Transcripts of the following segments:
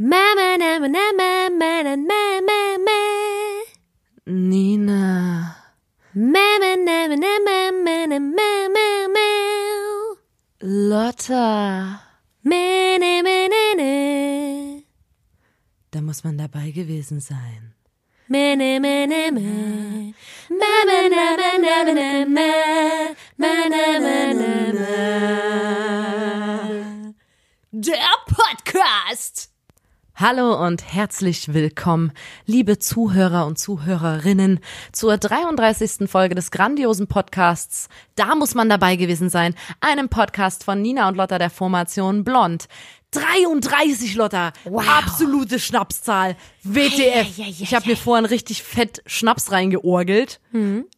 Mama, na, na, na, na, na, na, na, na. Nina. Mama, na, na, na, na, na, na, na, na, na. Lotta. Ma, na, ma, na, na. Da muss man dabei gewesen sein. Ma, na, ma, na, ma. Ma, ma, na, na, ma, na, ma. Ma, na, ma, na, ma. Der Podcast. Hallo und herzlich willkommen, liebe Zuhörer und Zuhörerinnen, zur 33. Folge des grandiosen Podcasts Da muss man dabei gewesen sein, einem Podcast von Nina und Lotta der Formation Blond. 33 Lotta, Wow. absolute Schnapszahl. WTF. Ei, ei, ei, ich habe mir vorhin richtig fett Schnaps reingeorgelt,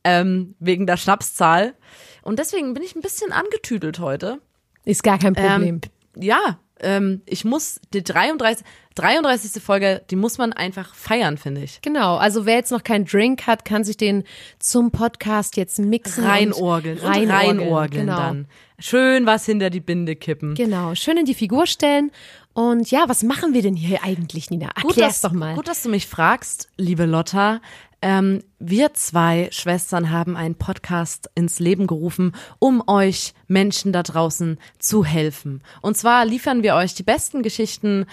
ähm, wegen der Schnapszahl. Und deswegen bin ich ein bisschen angetüdelt heute. Ist gar kein Problem. Ähm, ja, ähm, ich muss die 33, 33. Folge, die muss man einfach feiern, finde ich. Genau, also wer jetzt noch keinen Drink hat, kann sich den zum Podcast jetzt mixen. Reinorgeln. und Und reinorgeln genau. dann. Schön was hinter die Binde kippen. Genau, schön in die Figur stellen. Und ja, was machen wir denn hier eigentlich, Nina? Erklär's dass, doch mal. Gut, dass du mich fragst, liebe Lotta. Ähm, wir zwei Schwestern haben einen Podcast ins Leben gerufen, um euch Menschen da draußen zu helfen. Und zwar liefern wir euch die besten Geschichten,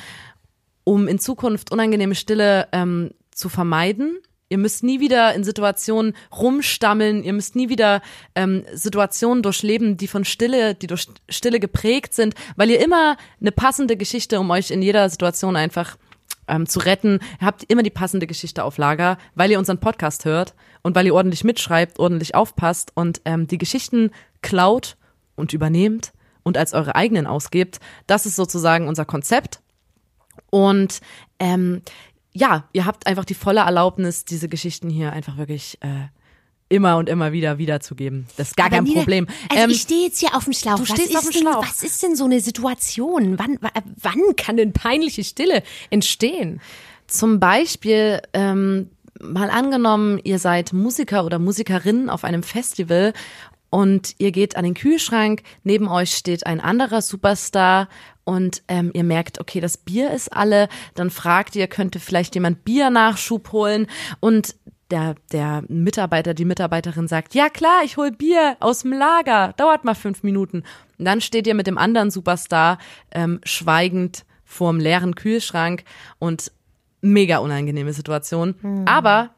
um in Zukunft unangenehme Stille ähm, zu vermeiden. Ihr müsst nie wieder in Situationen rumstammeln, ihr müsst nie wieder ähm, Situationen durchleben, die von Stille, die durch Stille geprägt sind, weil ihr immer eine passende Geschichte, um euch in jeder Situation einfach ähm, zu retten, ihr habt immer die passende Geschichte auf Lager, weil ihr unseren Podcast hört und weil ihr ordentlich mitschreibt, ordentlich aufpasst und ähm, die Geschichten klaut und übernehmt und als eure eigenen ausgebt. Das ist sozusagen unser Konzept. Und ähm, ja, ihr habt einfach die volle Erlaubnis, diese Geschichten hier einfach wirklich äh, immer und immer wieder wiederzugeben. Das ist gar kein Nina, Problem. Also Ähm, ich stehe jetzt hier auf dem Schlauch. du was stehst ist auf dem denn, Schlauch. Was ist denn so eine Situation? Wann, wa- wann kann denn peinliche Stille entstehen? Zum Beispiel, ähm, mal angenommen, ihr seid Musiker oder Musikerin auf einem Festival und ihr geht an den Kühlschrank, neben euch steht ein anderer Superstar und ähm, ihr merkt, okay, das Bier ist alle, dann fragt ihr, könnte vielleicht jemand Biernachschub holen und der, der Mitarbeiter, die Mitarbeiterin sagt, ja klar, ich hol Bier aus dem Lager, dauert mal fünf Minuten. Und dann steht ihr mit dem anderen Superstar ähm, schweigend vorm leeren Kühlschrank und mega unangenehme Situation. Aber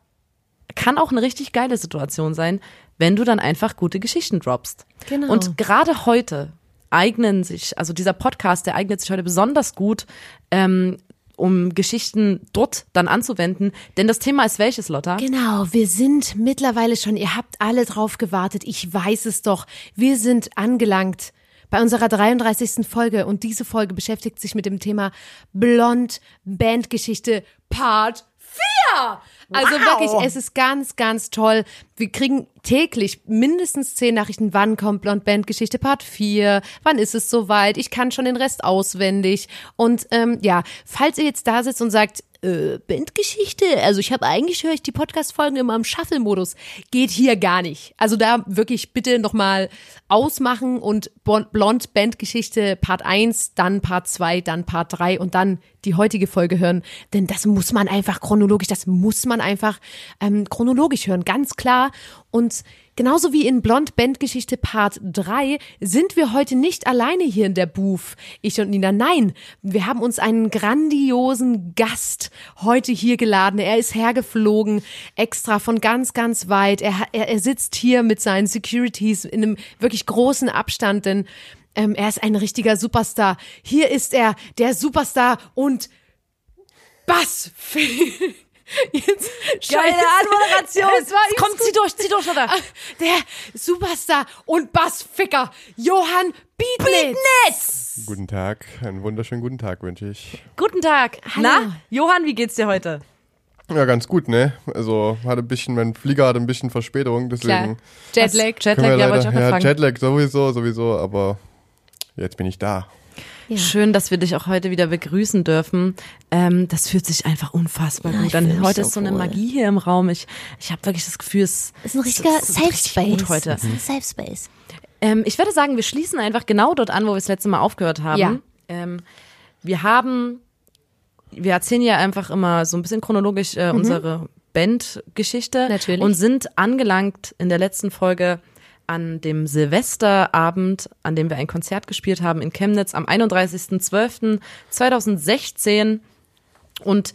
kann auch eine richtig geile Situation sein, wenn du dann einfach gute Geschichten droppst. Genau. Und gerade heute eignen sich, also dieser Podcast, der eignet sich heute besonders gut, ähm, um Geschichten dort dann anzuwenden. Denn das Thema ist welches, Lotta? Genau, wir sind mittlerweile schon, ihr habt alle drauf gewartet, ich weiß es doch. Wir sind angelangt bei unserer 33. Folge und diese Folge beschäftigt sich mit dem Thema Blond Bandgeschichte Part 4. Also Wow. wirklich, es ist ganz, ganz toll. Wir kriegen täglich mindestens zehn Nachrichten. Wann kommt Blond Bandgeschichte Part 4? Wann ist es soweit? Ich kann schon den Rest auswendig. Und ähm, ja, falls ihr jetzt da sitzt und sagt, äh, Bandgeschichte, also ich habe eigentlich höre ich die Podcast-Folgen immer im Shuffle-Modus. Geht hier gar nicht. Also da wirklich bitte nochmal ausmachen und Blond Bandgeschichte Part 1, dann Part 2, dann Part 3 und dann die heutige Folge hören. Denn das muss man einfach chronologisch, das muss man einfach ähm, chronologisch hören, ganz klar. Und genauso wie in Blond Bandgeschichte Part 3 sind wir heute nicht alleine hier in der Booth, ich und Nina. Nein, wir haben uns einen grandiosen Gast heute hier geladen. Er ist hergeflogen, extra von ganz, ganz weit. Er, er, er sitzt hier mit seinen Securities in einem wirklich großen Abstand, denn ähm, er ist ein richtiger Superstar. Hier ist er, der Superstar und Bass. Jetzt Geile Anmoderation. Es war Komm, zieh durch, zieh durch, Lotta. der Superstar und Bassficker Johann Biednitz. Guten Tag, einen wunderschönen guten Tag wünsche ich. Guten Tag. Hallo. Na, Johann, wie geht's dir heute? Ja, ganz gut, ne? Also hatte ein bisschen, mein Flieger hatte ein bisschen Verspätung, Klar. deswegen Jetlag. Jetlag, wir ja, wollte ich leider, auch ja. Jetlag sowieso, sowieso, aber jetzt bin ich da. Ja. Schön, dass wir dich auch heute wieder begrüßen dürfen. Ähm, das fühlt sich einfach unfassbar Ja, gut an. Heute so ist so eine wohl. Magie hier im Raum. Ich, ich habe wirklich das Gefühl, es ist ein richtiger es ist Safe Space. heute. Das ist ein Safe Space. Ähm, ich würde sagen, wir schließen einfach genau dort an, wo wir das letzte Mal aufgehört haben. Ja. Ähm, wir haben wir erzählen ja einfach immer so ein bisschen chronologisch äh, unsere Bandgeschichte und sind angelangt in der letzten Folge an dem Silvesterabend, an dem wir ein Konzert gespielt haben in Chemnitz am 31.12.2016 und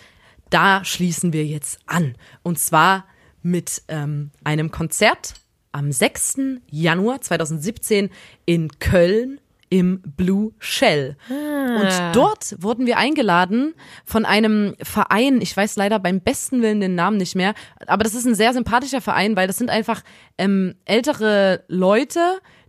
da schließen wir jetzt an und zwar mit ähm, einem Konzert am 6. Januar 2017 in Köln im Blue Shell. Und dort wurden wir eingeladen von einem Verein, ich weiß leider beim besten Willen den Namen nicht mehr, aber das ist ein sehr sympathischer Verein, weil das sind einfach ähm, ältere Leute,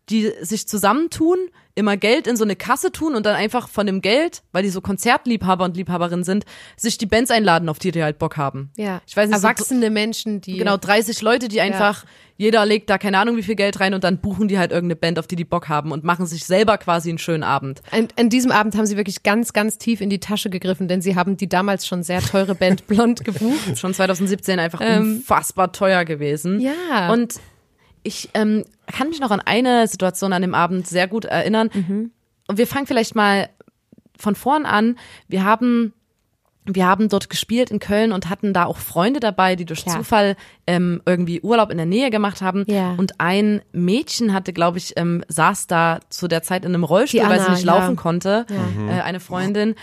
die sich zusammentun, immer Geld in so eine Kasse tun und dann einfach von dem Geld, weil die so Konzertliebhaber und Liebhaberinnen sind, sich die Bands einladen, auf die die halt Bock haben. Ja. Ich weiß nicht, so- Erwachsene Menschen, die. Genau, 30 Leute, die einfach, jeder legt da keine Ahnung wie viel Geld rein und dann buchen die halt irgendeine Band, auf die die Bock haben und machen sich selber quasi einen schönen Abend. An, an diesem Abend haben sie wirklich ganz, ganz tief in die Tasche gegriffen, denn sie haben die damals schon sehr teure Band Blond gebucht. Schon 2017 einfach unfassbar teuer gewesen. Ähm, Ja. Und ich ähm, kann mich noch an eine Situation an dem Abend sehr gut erinnern. Mhm. Und wir fangen vielleicht mal von vorn an. Wir haben wir haben dort gespielt in Köln und hatten da auch Freunde dabei, die durch Ja. Zufall ähm, irgendwie Urlaub in der Nähe gemacht haben. Ja. Und ein Mädchen hatte, glaube ich, ähm, saß da zu der Zeit in einem Rollstuhl, Die weil sie Anna, nicht ja. laufen konnte. Äh, eine Freundin.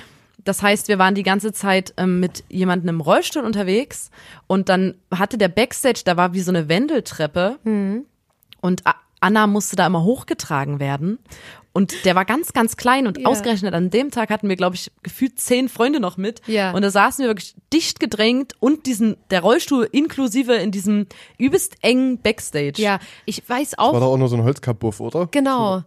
Das heißt, wir waren die ganze Zeit ähm, mit jemandem im Rollstuhl unterwegs und dann hatte der Backstage, da war wie so eine Wendeltreppe Mhm. Und Anna musste da immer hochgetragen werden. Und der war ganz, ganz klein und Ja. ausgerechnet an dem Tag hatten wir, glaube ich, gefühlt zehn Freunde noch mit. Ja. Und da saßen wir wirklich dicht gedrängt und diesen, der Rollstuhl inklusive in diesem übelst engen Backstage. Ja, ich weiß War auch. doch auch nur so ein Holzkabuff, oder? Genau.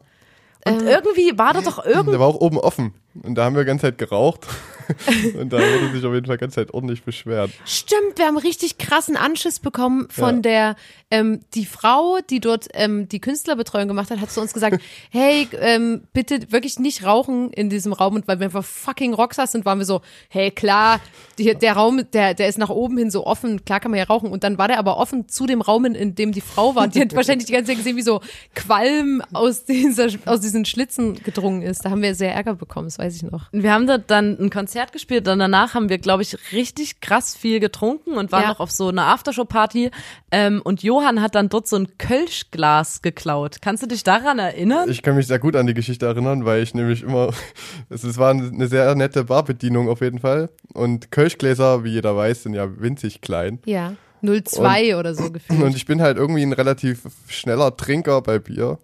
Und irgendwie war da doch irgend Der war auch oben offen. Und da haben wir die ganze Zeit geraucht. und da wurde sich auf jeden Fall die ganze Zeit ordentlich beschwert. Stimmt, wir haben richtig krassen Anschiss bekommen von Ja. der, ähm, die Frau, die dort ähm, die Künstlerbetreuung gemacht hat, hat zu uns gesagt, hey, ähm, bitte wirklich nicht rauchen in diesem Raum. Und weil wir einfach fucking Rockstars sind, waren wir so, hey, klar, die, der Raum, der, der ist nach oben hin so offen, klar kann man ja rauchen. Und dann war der aber offen zu dem Raum, in, in dem die Frau war. Die hat wahrscheinlich die ganze Zeit gesehen, wie so Qualm aus, dieser, aus diesen Schlitzen gedrungen ist. Da haben wir sehr Ärger bekommen, das weiß ich noch. Wir haben dort dann ein Konzert gespielt und danach haben wir, glaube ich, richtig krass viel getrunken und waren Ja. noch auf so einer Aftershow-Party. Ähm, und Johann hat dann dort so ein Kölschglas geklaut. Kannst du dich daran erinnern? Ich kann mich sehr gut an die Geschichte erinnern, weil ich nämlich immer, es, es war eine sehr nette Barbedienung auf jeden Fall. Und Kölschgläser, wie jeder weiß, sind ja winzig klein. Ja. 02 oder so gefühlt. Und ich bin halt irgendwie ein relativ schneller Trinker bei Bier.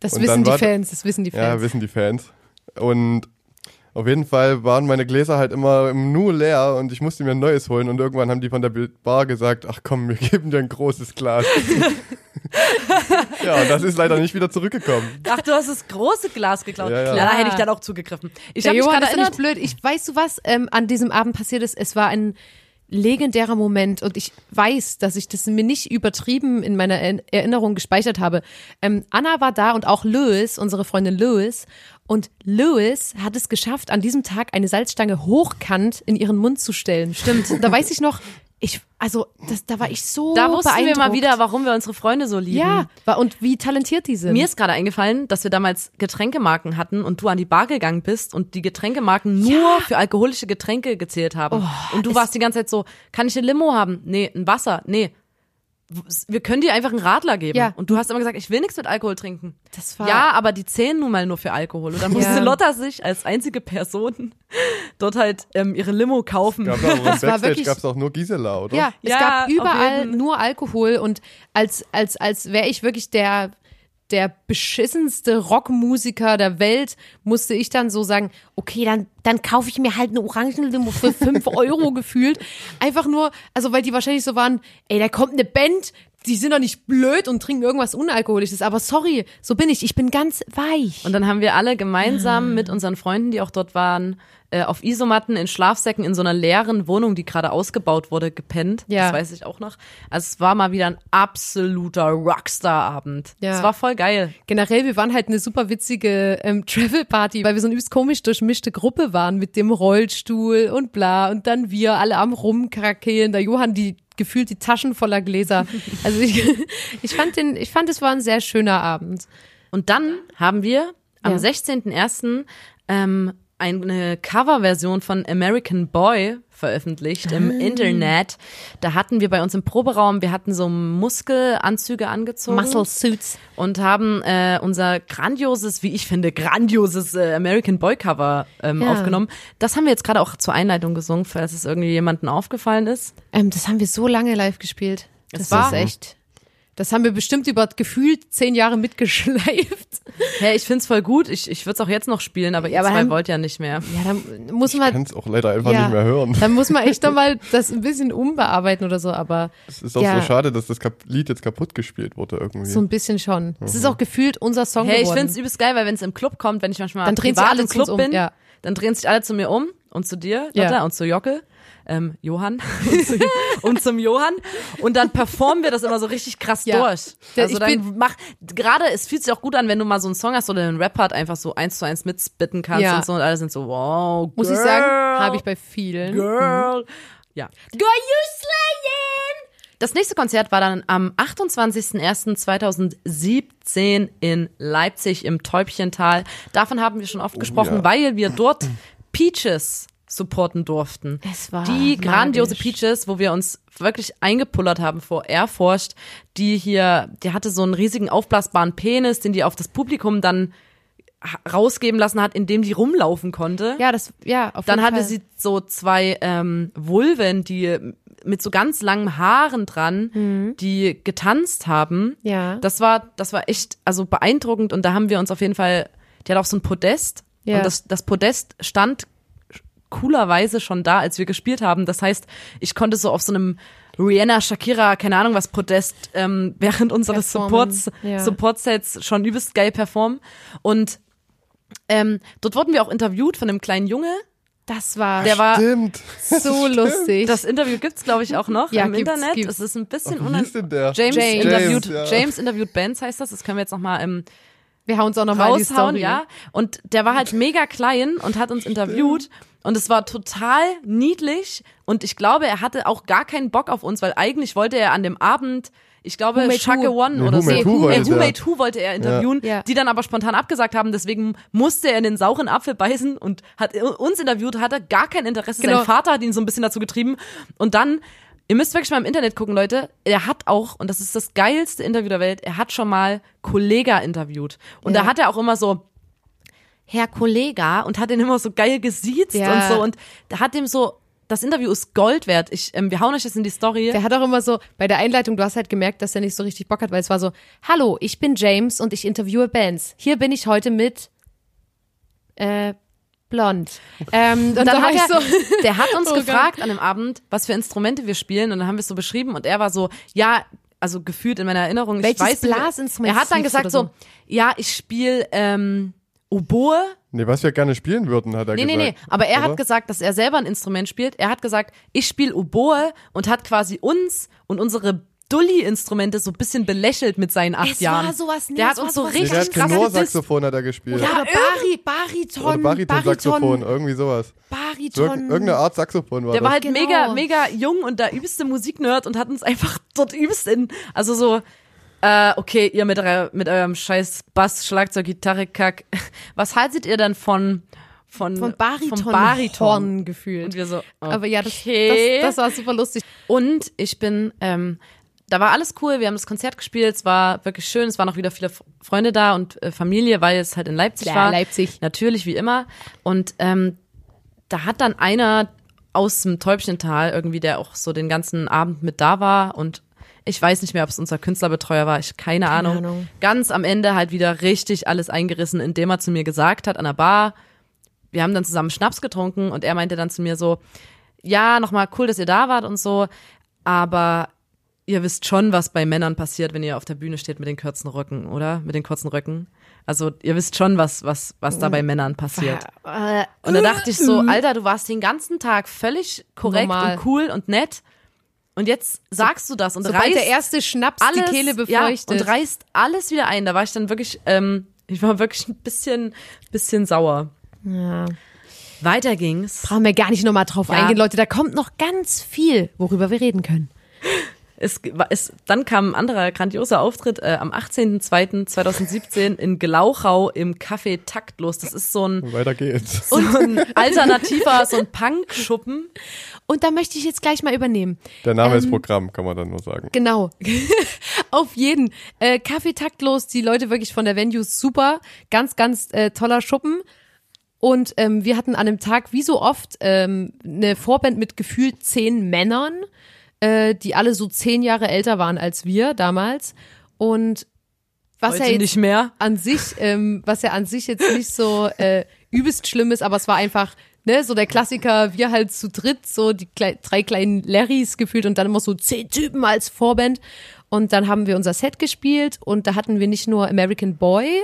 Das Und wissen die war- Fans, das wissen die Ja, Fans. wissen die Fans. Und auf jeden Fall waren meine Gläser halt immer nur leer und ich musste mir ein neues holen. Und irgendwann haben die von der Bar gesagt, ach komm, wir geben dir ein großes Glas. ja, und das ist leider nicht wieder zurückgekommen. Ach, du hast das große Glas geklaut. Ja, ja. Klar, da hätte ich dann auch zugegriffen. Ich habe mich gerade erinnert. nicht blöd. Ich weißt du was ähm, an diesem Abend passiert ist. Es war ein legendärer Moment und ich weiß, dass ich das mir nicht übertrieben in meiner Er- Erinnerung gespeichert habe. Ähm, Anna war da und auch Louis, unsere Freundin Louis. Und Louis hat es geschafft, an diesem Tag eine Salzstange hochkant in ihren Mund zu stellen. Stimmt. Da weiß ich noch, ich, also, das, da war ich so Da wussten wir mal wieder, warum wir unsere Freunde so lieben. Ja, und wie talentiert die sind. Mir ist gerade eingefallen, dass wir damals Getränkemarken hatten und du an die Bar gegangen bist und die Getränkemarken nur für alkoholische Getränke gezählt haben. und du warst die ganze Zeit so, kann ich eine Limo haben? Nee, ein Wasser? Nee. Wir können dir einfach einen Radler geben. Ja. Und du hast immer gesagt, ich will nichts mit Alkohol trinken. Das war- ja, aber die zählen nun mal nur für Alkohol. Und dann musste Ja. Lotta sich als einzige Person dort halt ähm, ihre Limo kaufen. Gab auch im war Backstage wirklich- gab es auch nur Gisela, oder? Ja, es Ja, gab überall nur Alkohol und als, als, als wäre ich wirklich der, der beschissenste Rockmusiker der Welt, musste ich dann so sagen, okay, dann, dann kaufe ich mir halt eine Orangenlimo für 5 Euro gefühlt. Einfach nur, also weil die wahrscheinlich so waren, ey, da kommt eine Band, die sind doch nicht blöd und trinken irgendwas Unalkoholisches, aber sorry, so bin ich, ich bin ganz weich. Und dann haben wir alle gemeinsam mit unseren Freunden, die auch dort waren, äh, auf Isomatten in Schlafsäcken in so einer leeren Wohnung, die gerade ausgebaut wurde, gepennt. Ja. Das weiß ich auch noch. Also es war mal wieder ein absoluter Rockstar-Abend. Ja. Es war voll geil. Generell, wir waren halt eine super witzige ähm, Travel-Party, weil wir so eine übelst komisch durchmischte Gruppe waren mit dem Rollstuhl und bla und dann wir alle am Rumkrakehlen, der Johann die gefühlt die Taschen voller Gläser. Also ich, ich fand den, ich fand es war ein sehr schöner Abend. Und dann haben wir am Ja. 16.01. Ähm, eine Coverversion von American Boy veröffentlicht im Internet. Da hatten wir bei uns im Proberaum, wir hatten so Muskelanzüge angezogen. Muscle Suits. Und haben äh, unser grandioses, wie ich finde, grandioses äh, American Boy Cover ähm, Ja. aufgenommen. Das haben wir jetzt gerade auch zur Einleitung gesungen, falls es irgendwie jemandem aufgefallen ist. Ähm, das haben wir so lange live gespielt. Das Es war- ist echt. Das haben wir bestimmt über gefühlt zehn Jahre mitgeschleift. Hey, ich find's voll gut. Ich, ich würde es auch jetzt noch spielen, aber Ja, ihr aber zwei dann- wollt ja nicht mehr. Ja, dann muss Ich man. kann es auch leider einfach ja, nicht mehr hören. Dann muss man echt nochmal das ein bisschen umbearbeiten oder so, aber Es ist auch ja. so schade, dass das Lied jetzt kaputt gespielt wurde irgendwie. so ein bisschen schon. Es ist auch gefühlt unser Song Hey, ich geworden. find's übelst geil, weil wenn es im Club kommt, wenn ich manchmal Dann drehen sich privat alle im Club um, bin, ja. dann drehen sich alle zu mir um und zu dir, Ja. Lotta, und zu Jockel. Ähm, Johann und, zu, und zum Johann und dann performen wir das immer so richtig krass Ja. durch. Der- Also ich dann bin- mach gerade, es fühlt sich auch gut an, wenn du mal so einen Song hast oder einen Rap-Part einfach so eins zu eins mitspitten kannst Ja. und so und alle sind so, wow, Muss ich girl, sagen, habe ich bei vielen. Girl. Ja. Girl, you slaying! Das nächste Konzert war dann am 28.01.2017 in Leipzig im Täubchental. Davon haben wir schon oft gesprochen, ja. weil wir dort Peaches supporten durften. Es war die grandiose magisch. Peaches, wo wir uns wirklich eingepullert haben vor Erforscht, die hier, die hatte so einen riesigen aufblasbaren Penis, den die auf das Publikum dann rausgeben lassen hat, indem die rumlaufen konnte. Ja, das, ja, auf Dann jeden hatte Fall. sie so zwei ähm, Vulven, die mit so ganz langen Haaren dran, die getanzt haben. Mhm. Ja. Das war, das war echt, also beeindruckend und da haben wir uns auf jeden Fall, die hat auch so ein Podest Ja. und das, das Podest stand coolerweise schon da, als wir gespielt haben. Das heißt, ich konnte so auf so einem Rihanna, Shakira, keine Ahnung was Podest, ähm, während unseres Supports, ja. Support-Sets schon übelst geil performen. Und ähm, dort wurden wir auch interviewt von einem kleinen Junge, das war der war Stimmt. so lustig. das Interview gibt's glaube ich auch noch Ja, im gibt's, Internet. gibt's. Es ist ein bisschen der? James, James. interviewt James, ja. James interviewt Bands heißt das. Das können wir jetzt noch mal ähm, wir hauen uns auch nochmal die raushauen, Story. ja. Und der war halt mega klein und hat uns interviewt und es war total niedlich und ich glaube, er hatte auch gar keinen Bock auf uns, weil eigentlich wollte er an dem Abend ich glaube, Shaka? One Nee, oder Who so. Made Who Who, äh. Made Who wollte er interviewen, Ja. die dann aber spontan abgesagt haben. Deswegen musste er in den sauren Apfel beißen und hat uns interviewt, hatte gar kein Interesse. Genau. Sein Vater hat ihn so ein bisschen dazu getrieben. Und dann, ihr müsst wirklich mal im Internet gucken, Leute. Er hat auch, und das ist das geilste Interview der Welt, er hat schon mal Kollega interviewt. Und Ja. da hat er auch immer so, Herr Kollega, und hat ihn immer so geil gesiezt Ja. und so. Und da hat ihm so, das Interview ist Gold wert. Ich, ähm, wir hauen euch das in die Story. Der hat auch immer so, bei der Einleitung, du hast halt gemerkt, dass er nicht so richtig Bock hat, weil es war so, hallo, ich bin James und ich interviewe Bands. Hier bin ich heute mit, äh, Blond. Ähm, und dann, dann hat ich er, so, der hat uns Oh Gott. gefragt an dem Abend, was für Instrumente wir spielen und dann haben wir es so beschrieben und er war so, ja, also gefühlt in meiner Erinnerung, Welches ich weiß. Blasinstrument Er hat dann gesagt so, oder ja, ich spiele ähm, Oboe. Nee, was wir gerne spielen würden, hat er Nee, nee, gesagt. nee, aber er Oder? hat gesagt, dass er selber ein Instrument spielt. Er hat gesagt, ich spiele Oboe und hat quasi uns und unsere Dulli-Instrumente so ein bisschen belächelt mit seinen acht Es Jahren. war sowas, nee, der hat war uns so Nee, richtig der hat krass. Tenorsaxophon hat er gespielt. oder Bari, Bariton, Oder Baritonsaxophon, irgendwie sowas. So, Bariton. irgendeine Art Saxophon war Der war das. halt Genau. mega, mega jung und der übelste Musiknerd und hat uns einfach dort übelst in, also so, äh, okay, ihr mit, mit eurem scheiß Bass, Schlagzeug, Gitarre, Kack. Was haltet ihr denn von, von, von Bariton, vom Bariton? Gefühlt. Und wir so, okay. Aber ja, das, das, das war super lustig. Und ich bin, ähm, da war alles cool, wir haben das Konzert gespielt, es war wirklich schön, es waren auch wieder viele Freunde da und äh, Familie, weil es halt in Leipzig Ja, war. Leipzig. Natürlich, wie immer. Und ähm, da hat dann einer aus dem Täubchental irgendwie, der auch so den ganzen Abend mit da war und ich weiß nicht mehr, ob es unser Künstlerbetreuer war, ich keine, Ahnung. Ahnung. Ganz am Ende halt wieder richtig alles eingerissen, indem er zu mir gesagt hat an der Bar, wir haben dann zusammen Schnaps getrunken und er meinte dann zu mir so, ja, nochmal cool, dass ihr da wart und so, aber ihr wisst schon, was bei Männern passiert, wenn ihr auf der Bühne steht mit den kurzen Röcken, oder? Mit den kurzen Röcken. Also ihr wisst schon, was, was, was da bei Männern passiert. Und da dachte ich so, Alter, du warst den ganzen Tag völlig korrekt Normal. und cool und nett. Und jetzt sagst du das und sobald reißt der erste Schnaps alles, die Kehle ja, befeuchtet. und reißt alles wieder ein. Da war ich dann wirklich, ähm, ich war wirklich ein bisschen, bisschen sauer. ja. Weiter ging's. Brauchen wir gar nicht nochmal drauf Ja. eingehen, Leute. Da kommt noch ganz viel, worüber wir reden können. Es, es, dann kam ein anderer grandioser Auftritt äh, am 18.02.2017 in Glauchau im Café Taktlos. Das ist so ein, Weiter geht's. so ein alternativer, so ein Punk-Schuppen. Und da möchte ich jetzt gleich mal übernehmen. Der Name Ähm, ist Programm, kann man dann nur sagen. Genau. Auf jeden. Äh, Kaffee taktlos, die Leute wirklich von der Venue super. Ganz, ganz äh, toller Schuppen. Und ähm, wir hatten an dem Tag, wie so oft, ähm, eine Vorband mit gefühlt zehn Männern, äh, die alle so zehn Jahre älter waren als wir damals. Und was Heute ja jetzt nicht mehr. an sich, ähm, was ja an sich jetzt nicht so äh, übelst schlimm ist, aber es war einfach, ne, so der Klassiker, wir halt zu dritt, so die klei drei kleinen Larrys gefühlt und dann immer so zehn Typen als Vorband. Und dann haben wir unser Set gespielt und da hatten wir nicht nur American Boy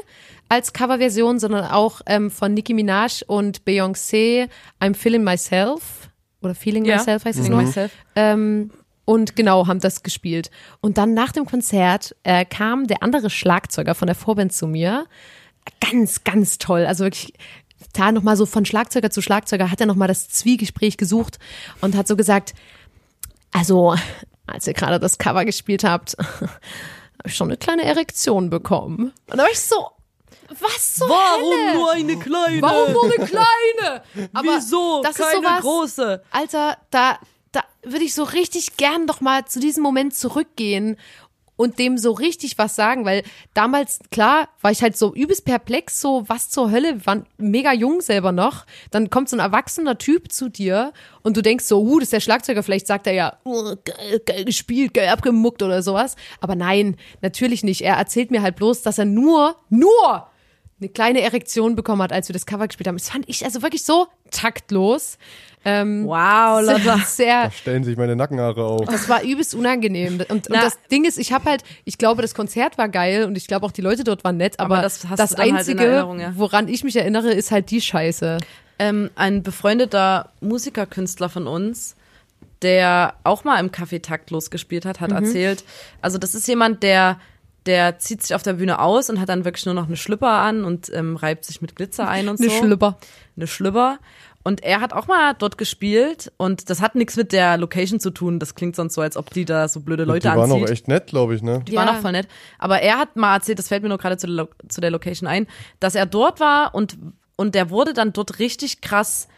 als Coverversion, sondern auch ähm, von Nicki Minaj und Beyoncé I'm Feeling Myself oder Feeling Ja. Myself heißt es noch. Myself. Ähm, und genau, haben das gespielt. Und dann nach dem Konzert äh, kam der andere Schlagzeuger von der Vorband zu mir. Ganz, ganz toll. Also wirklich da nochmal so von Schlagzeuger zu Schlagzeuger hat er nochmal das Zwiegespräch gesucht und hat so gesagt, also als ihr gerade das Cover gespielt habt, habe ich schon eine kleine Erektion bekommen. Und da war ich so, was so Warum nur eine kleine? Warum nur eine kleine? Aber Wieso das ist keine sowas, große? Alter, da, da würde ich so richtig gern doch mal zu diesem Moment zurückgehen und dem so richtig was sagen, weil damals, klar, war ich halt so übelst perplex, so was zur Hölle, wir waren mega jung selber noch. Dann kommt so ein erwachsener Typ zu dir und du denkst so, uh, das ist der Schlagzeuger, vielleicht sagt er ja, oh, geil, geil gespielt, geil abgemuckt oder sowas. Aber nein, natürlich nicht. Er erzählt mir halt bloß, dass er nur, nur eine kleine Erektion bekommen hat, als wir das Cover gespielt haben. Das fand ich also wirklich so taktlos. Ähm, Wow, Lotta. sehr, Da stellen sich meine Nackenhaare auf. das war übelst unangenehm. Und, und Na. das Ding ist, ich habe halt, ich glaube, das Konzert war geil und ich glaube auch die Leute dort waren nett, aber, Aber das hast das du dann halt in Einzige, Erinnerung, ja. woran ich mich erinnere, ist halt die Scheiße. Ähm, ein befreundeter Musikerkünstler von uns, der auch mal im Café taktlos gespielt hat, hat Mhm. erzählt, also das ist jemand, der der zieht sich auf der Bühne aus und hat dann wirklich nur noch eine Schlüpper an und ähm, reibt sich mit Glitzer ein und Eine so. Schlüpper. Eine Schlüpper. Und er hat auch mal dort gespielt und das hat nichts mit der Location zu tun. Das klingt sonst so, als ob die da so blöde Leute die waren anzieht. auch echt nett, glaube ich, ne? Die Ja. waren auch voll nett. Aber er hat mal erzählt, das fällt mir nur gerade zu, der zu der Location ein, dass er dort war und, und der wurde dann dort richtig krass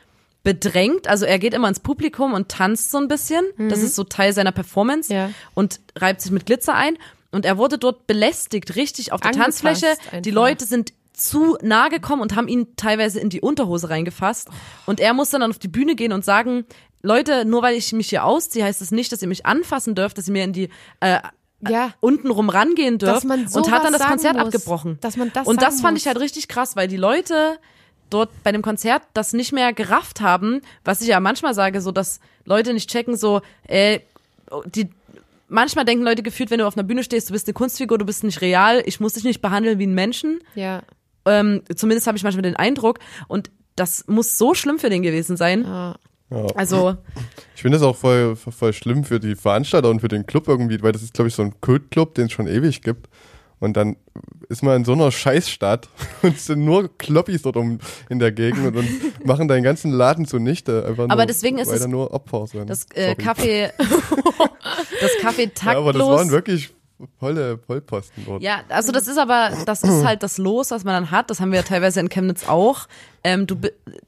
bedrängt. Also er geht immer ins Publikum und tanzt so ein bisschen. Das ist so Teil seiner Performance Ja. und reibt sich mit Glitzer ein. Und er wurde dort belästigt, richtig auf der Angefasst Tanzfläche. Die einfach. Leute sind zu nah gekommen und haben ihn teilweise in die Unterhose reingefasst. Und er musste dann auf die Bühne gehen und sagen, Leute, nur weil ich mich hier ausziehe, heißt das nicht, dass ihr mich anfassen dürft, dass ihr mir in die äh, Ja. untenrum rangehen dürft Dass man und hat dann das Konzert muss. abgebrochen. Dass man das und das fand muss. ich halt richtig krass, weil die Leute dort bei dem Konzert das nicht mehr gerafft haben, was ich ja manchmal sage, so dass Leute nicht checken, so, äh, die manchmal denken Leute gefühlt, wenn du auf einer Bühne stehst, du bist eine Kunstfigur, du bist nicht real, ich muss dich nicht behandeln wie einen Menschen. Ja. Ähm, zumindest habe ich manchmal den Eindruck und das muss so schlimm für den gewesen sein. Ja. Also, Ich finde es auch voll, voll schlimm für die Veranstalter und für den Club irgendwie, weil das ist, glaube ich, so ein Kultclub, den es schon ewig gibt. Und dann ist man in so einer Scheißstadt und es sind nur Kloppis dort um in der Gegend und, und machen deinen ganzen Laden zunichte. Einfach Aber nur, deswegen ist weil es- da nur Opfer sind. das äh. Café, das Café taktlos. Ja, aber das waren wirklich volle Vollposten dort. Ja, also das ist aber, das ist halt das Los, was man dann hat. Das haben wir ja teilweise in Chemnitz auch. Ähm, du,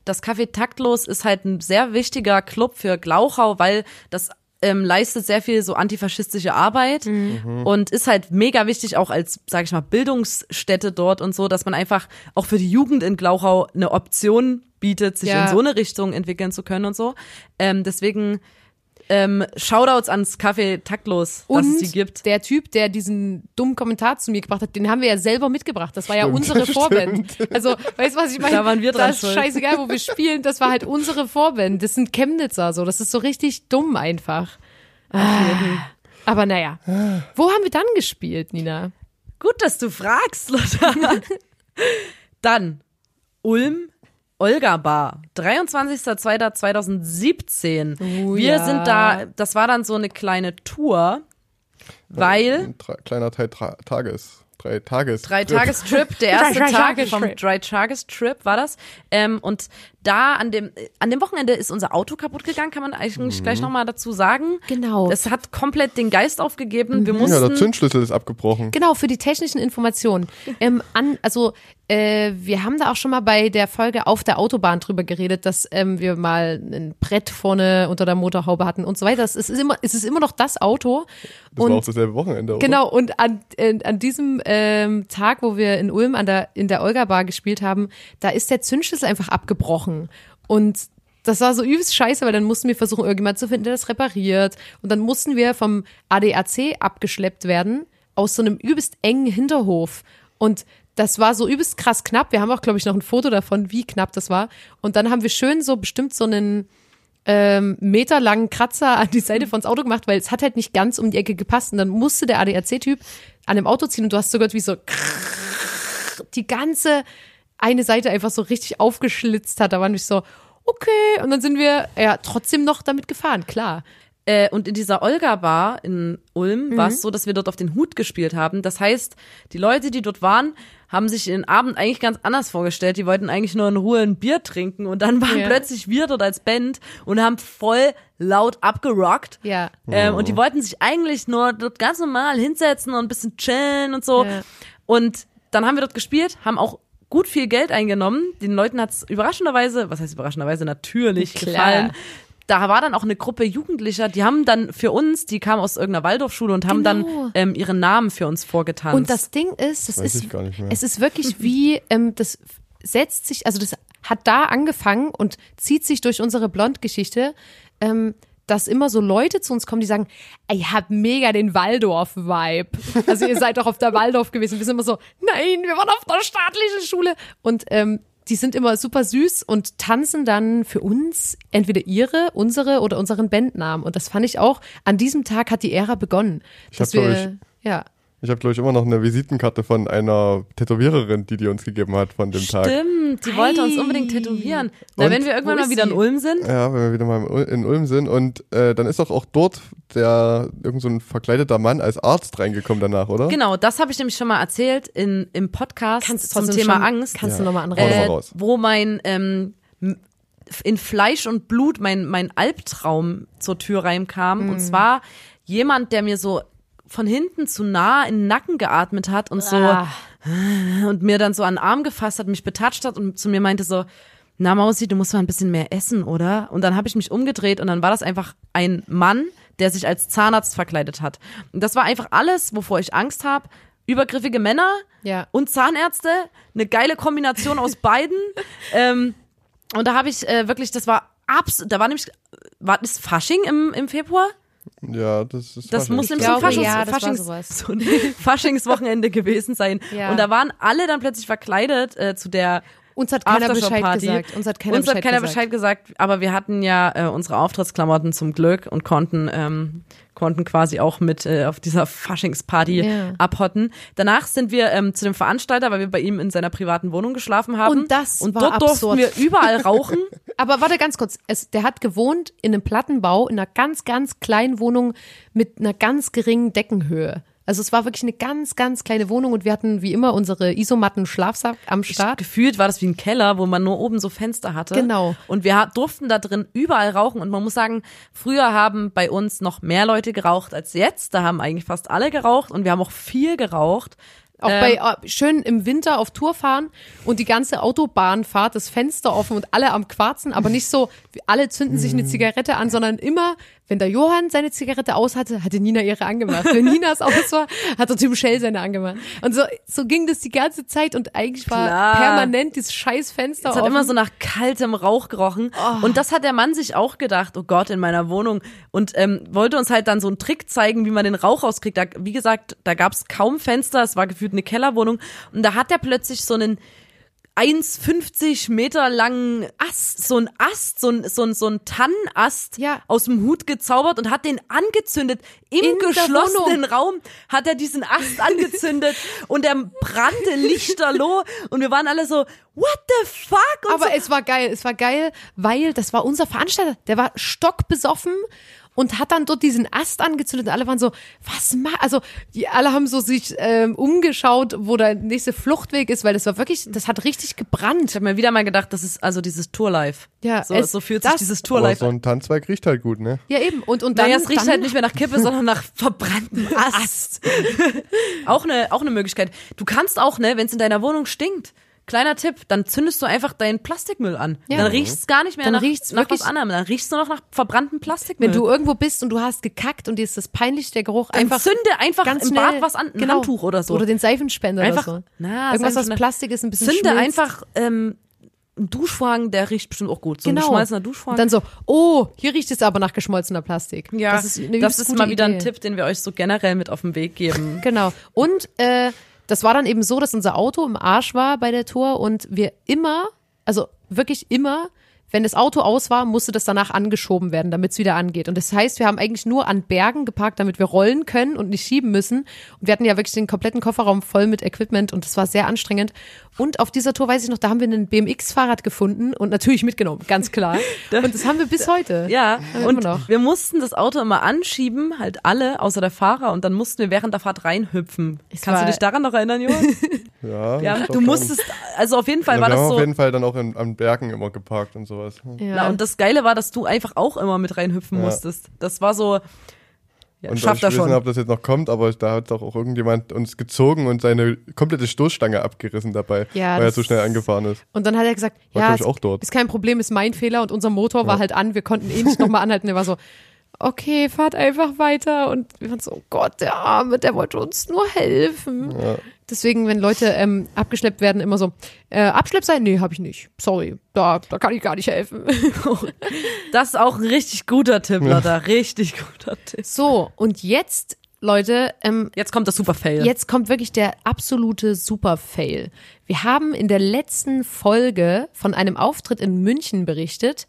das Café Taktlos ist halt ein sehr wichtiger Club für Glauchau, weil das ähm, leistet sehr viel so antifaschistische Arbeit und ist halt mega wichtig auch als, sag ich mal, Bildungsstätte dort und so, dass man einfach auch für die Jugend in Glauchau eine Option bietet, sich Ja. in so eine Richtung entwickeln zu können und so. Ähm, deswegen ähm, Shoutouts ans Café Taktlos, dass Und es die gibt. der Typ, der diesen dummen Kommentar zu mir gebracht hat, den haben wir ja selber mitgebracht. Das war ja Stimmt, unsere stimmt. Vorband. Also, weißt du, was ich meine? Da waren wir dran Das ist schuld. scheißegal, wo wir spielen. Das war halt unsere Vorband. Das sind Chemnitzer so. Das ist so richtig dumm einfach. Ah. Aber naja. Wo haben wir dann gespielt, Nina? Gut, dass du fragst, Lotta. Dann Ulm, Olga Bar, 23.02.2017. Oh, Wir ja. sind da, das war dann so eine kleine Tour, weil Ein kleiner Tra Tages, drei Tages. drei Tagestrip, der erste Tag vom Drei Tagestrip war das. Ähm, und da an dem, an dem Wochenende ist unser Auto kaputt gegangen, kann man eigentlich gleich nochmal dazu sagen. Genau. Es hat komplett den Geist aufgegeben. Wir Ja, mussten. der Zündschlüssel ist abgebrochen. Genau, für die technischen Informationen. Ähm, an, also äh, wir haben da auch schon mal bei der Folge auf der Autobahn drüber geredet, dass ähm, wir mal ein Brett vorne unter der Motorhaube hatten und so weiter. Es ist immer, es ist immer noch das Auto. Das und war auch dasselbe Wochenende, oder? Genau, und an, äh, an diesem ähm, Tag, wo wir in Ulm an der, in der Olga-Bar gespielt haben, da ist der Zündschlüssel einfach abgebrochen. Und das war so übelst scheiße, weil dann mussten wir versuchen, irgendjemand zu finden, der das repariert. Und dann mussten wir vom ADAC abgeschleppt werden aus so einem übelst engen Hinterhof. Und das war so übelst krass knapp. Wir haben auch, glaube ich, noch ein Foto davon, wie knapp das war. Und dann haben wir schön so bestimmt so einen ähm, meterlangen Kratzer an die Seite von das Auto gemacht, weil es hat halt nicht ganz um die Ecke gepasst. Und dann musste der ADAC-Typ an dem Auto ziehen und du hast so gehört, wie so die ganze eine Seite einfach so richtig aufgeschlitzt hat. Da waren wir so, okay. Und dann sind wir ja trotzdem noch damit gefahren, klar. Äh, und in dieser Olga-Bar in Ulm war es so, dass wir dort auf den Hut gespielt haben. Das heißt, die Leute, die dort waren, haben sich den Abend eigentlich ganz anders vorgestellt. Die wollten eigentlich nur in Ruhe ein Bier trinken und dann waren Ja. plötzlich wir dort als Band und haben voll laut abgerockt. Ja. Ähm, und die wollten sich eigentlich nur dort ganz normal hinsetzen und ein bisschen chillen und so. Ja. Und dann haben wir dort gespielt, haben auch gut viel Geld eingenommen. Den Leuten hat's überraschenderweise, was heißt überraschenderweise, natürlich Klar. gefallen. Da war dann auch eine Gruppe Jugendlicher, die haben dann für uns, die kamen aus irgendeiner Waldorfschule und haben Genau. dann ähm, ihren Namen für uns vorgetanzt. Und das Ding ist, das Weiß ist, ich gar nicht mehr. es ist wirklich wie, ähm, das setzt sich, also das hat da angefangen und zieht sich durch unsere Blond-Geschichte, ähm, dass immer so Leute zu uns kommen, die sagen, ihr habt mega den Waldorf-Vibe. Also ihr seid doch auf der Waldorf gewesen. Wir sind immer so, nein, wir waren auf der staatlichen Schule. Und ähm, die sind immer super süß und tanzen dann für uns entweder ihre, unsere oder unseren Bandnamen. Und das fand ich auch, an diesem Tag hat die Ära begonnen. Dass hab, glaub wir, ja. Ich habe, glaube ich, immer noch eine Visitenkarte von einer Tätowiererin, die die uns gegeben hat von dem Tag. Stimmt, die wollte uns Ei. unbedingt tätowieren. Na, Und? wenn wir irgendwann mal wieder in sie? Ulm sind. Ja, wenn wir wieder mal in Ul- in Ulm sind. Und äh, dann ist doch auch dort der irgend so ein verkleideter Mann als Arzt reingekommen danach, oder? Genau, das habe ich nämlich schon mal erzählt in, im Podcast Kannst du zum Thema schon- Angst. Kannst du Ja. nochmal Hau anreißen? äh, raus. wo mein ähm, in Fleisch und Blut mein mein Albtraum zur Tür reinkam Mhm. und zwar jemand, der mir so von hinten zu nah in den Nacken geatmet hat und so Ah. und mir dann so an den Arm gefasst hat, mich betatscht hat und zu mir meinte so, na Mausi, du musst mal ein bisschen mehr essen, oder? Und dann habe ich mich umgedreht und dann war das einfach ein Mann, der sich als Zahnarzt verkleidet hat. Und das war einfach alles, wovor ich Angst habe. Übergriffige Männer Ja. und Zahnärzte, eine geile Kombination aus beiden. ähm, und da habe ich äh, wirklich, das war absolut, da war nämlich, war das Fasching im, im Februar? Ja, das ist Das muss Ich nämlich ein Faschings, ja, das war Faschings, sowas. so ein Faschingswochenende gewesen sein. Ja. Und da waren alle dann plötzlich verkleidet äh, zu der Uns hat keiner Bescheid Aftershow-Party. gesagt. Uns hat keiner, Uns Bescheid, hat keiner gesagt. Bescheid gesagt, aber wir hatten ja äh, unsere Auftrittsklamotten zum Glück und konnten ähm, konnten quasi auch mit äh, auf dieser Faschingsparty Ja. abhotten. Danach sind wir ähm, zu dem Veranstalter, weil wir bei ihm in seiner privaten Wohnung geschlafen haben. Und das und war dort absurd. durften wir überall rauchen. Aber warte ganz kurz. Es, der hat gewohnt in einem Plattenbau in einer ganz, ganz kleinen Wohnung mit einer ganz geringen Deckenhöhe. Also es war wirklich eine ganz, ganz kleine Wohnung und wir hatten wie immer unsere Isomatten Schlafsack am Start. Gefühlt war das wie ein Keller, wo man nur oben so Fenster hatte. Genau. Und wir durften da drin überall rauchen. Und man muss sagen, früher haben bei uns noch mehr Leute geraucht als jetzt. Da haben eigentlich fast alle geraucht und wir haben auch viel geraucht. Auch Ähm, bei äh, schön im Winter auf Tour fahren und die ganze Autobahnfahrt, das Fenster offen und alle am Quarzen, aber nicht so, alle zünden sich eine Zigarette an, sondern immer, wenn der Johann seine Zigarette aus hatte, hatte Nina ihre angemacht. Wenn Ninas aus war, hat der Tim Shell seine angemacht. Und so, so ging das die ganze Zeit und eigentlich war Klar. permanent dieses scheiß Fenster Es hat offen. immer so nach kaltem Rauch gerochen. Und das hat der Mann sich auch gedacht, oh Gott, in meiner Wohnung. Und ähm, wollte uns halt dann so einen Trick zeigen, wie man den Rauch rauskriegt. Da, wie gesagt, da gab es kaum Fenster, es war gefühlt eine Kellerwohnung. Und da hat er plötzlich so einen 1,50 Meter langen Ast, so ein Ast, so ein, so ein, so ein Tannenast Ja. aus dem Hut gezaubert und hat den angezündet. Im In geschlossenen Raum hat er diesen Ast angezündet und er brannte lichterloh und wir waren alle so, what the fuck? Und Aber so, es war geil, es war geil, weil das war unser Veranstalter, der war stockbesoffen und hat dann dort diesen Ast angezündet und alle waren so, was macht, also die alle haben so sich ähm, umgeschaut, wo der nächste Fluchtweg ist, weil das war wirklich, das hat richtig gebrannt. Ich habe mir wieder mal gedacht, das ist also dieses Tourlife. Ja, so, es- so fühlt das- sich dieses Aber Tourlife so ein Tanzwerk riecht halt gut, ne? Ja, eben. Und, und dann, Naja, es riecht dann, halt nicht mehr nach Kippe, sondern nach verbranntem Ast. auch eine auch eine Möglichkeit. Du kannst auch, ne, wenn es in deiner Wohnung stinkt, kleiner Tipp, dann zündest du einfach deinen Plastikmüll an. Ja. Dann riecht's gar nicht mehr Dann nach, riecht's nach was anderem. Dann riechst du noch nach verbranntem Plastikmüll. Wenn du irgendwo bist und du hast gekackt und dir ist das peinlich, der Geruch dann einfach zünde einfach ganz im Bad was an, ein genau. Handtuch oder so. Oder den Seifenspender Einfach- oder so. Na, Irgendwas, was Seifenspender. Plastik ist, ein bisschen Zünde schmilzt. einfach ähm, einen Duschvorhang, der riecht bestimmt auch gut. So genau. ein geschmolzener Duschvorhang. Und dann so, oh, hier riecht es aber nach geschmolzener Plastik. ja, das ist, das ist mal wieder ein Idee. Tipp, den wir euch so generell mit auf den Weg geben. Genau. Und äh, das war dann eben so, dass unser Auto im Arsch war bei der Tour und wir immer, also wirklich immer, wenn das Auto aus war, musste das danach angeschoben werden, damit es wieder angeht. Und das heißt, wir haben eigentlich nur an Bergen geparkt, damit wir rollen können und nicht schieben müssen. Und wir hatten ja wirklich den kompletten Kofferraum voll mit Equipment und das war sehr anstrengend. Und auf dieser Tour weiß ich noch, da haben wir ein BMX-Fahrrad gefunden und natürlich mitgenommen, ganz klar. Und das haben wir bis heute. Ja, Haben wir und wir mussten das Auto immer anschieben, halt alle, außer der Fahrer, und dann mussten wir während der Fahrt reinhüpfen. Es Kannst du dich daran noch erinnern, Johann? Ja. Ja, du musstest, also auf jeden Fall Ja, war wir das haben so. auf jeden Fall dann auch in, an Bergen immer geparkt und sowas. Ja. Na, und das Geile war, dass du einfach auch immer mit reinhüpfen Ja. musstest. Das war so, ja, und schafft ich weiß nicht, schon. ob das jetzt noch kommt, aber da hat doch auch irgendjemand uns gezogen und seine komplette Stoßstange abgerissen dabei, Ja, weil er so schnell angefahren ist. Und dann hat er gesagt, War, ja, ist, auch dort. ist kein Problem, ist mein Fehler und unser Motor war Ja. halt an, wir konnten eh nicht nochmal anhalten. Er war so, okay, fahrt einfach weiter. Und wir waren so, oh Gott, der Arme, der wollte uns nur helfen. Ja. Deswegen, wenn Leute ähm, abgeschleppt werden, immer so, äh, Abschlepp sein? Nee, habe ich nicht. Sorry, da, da kann ich gar nicht helfen. Das ist auch ein richtig guter Tipp, Lotta. Richtig guter Tipp. so, und jetzt, Leute, ähm, Jetzt kommt das super Fail. Jetzt kommt wirklich der absolute Super-Fail. Wir haben in der letzten Folge von einem Auftritt in München berichtet,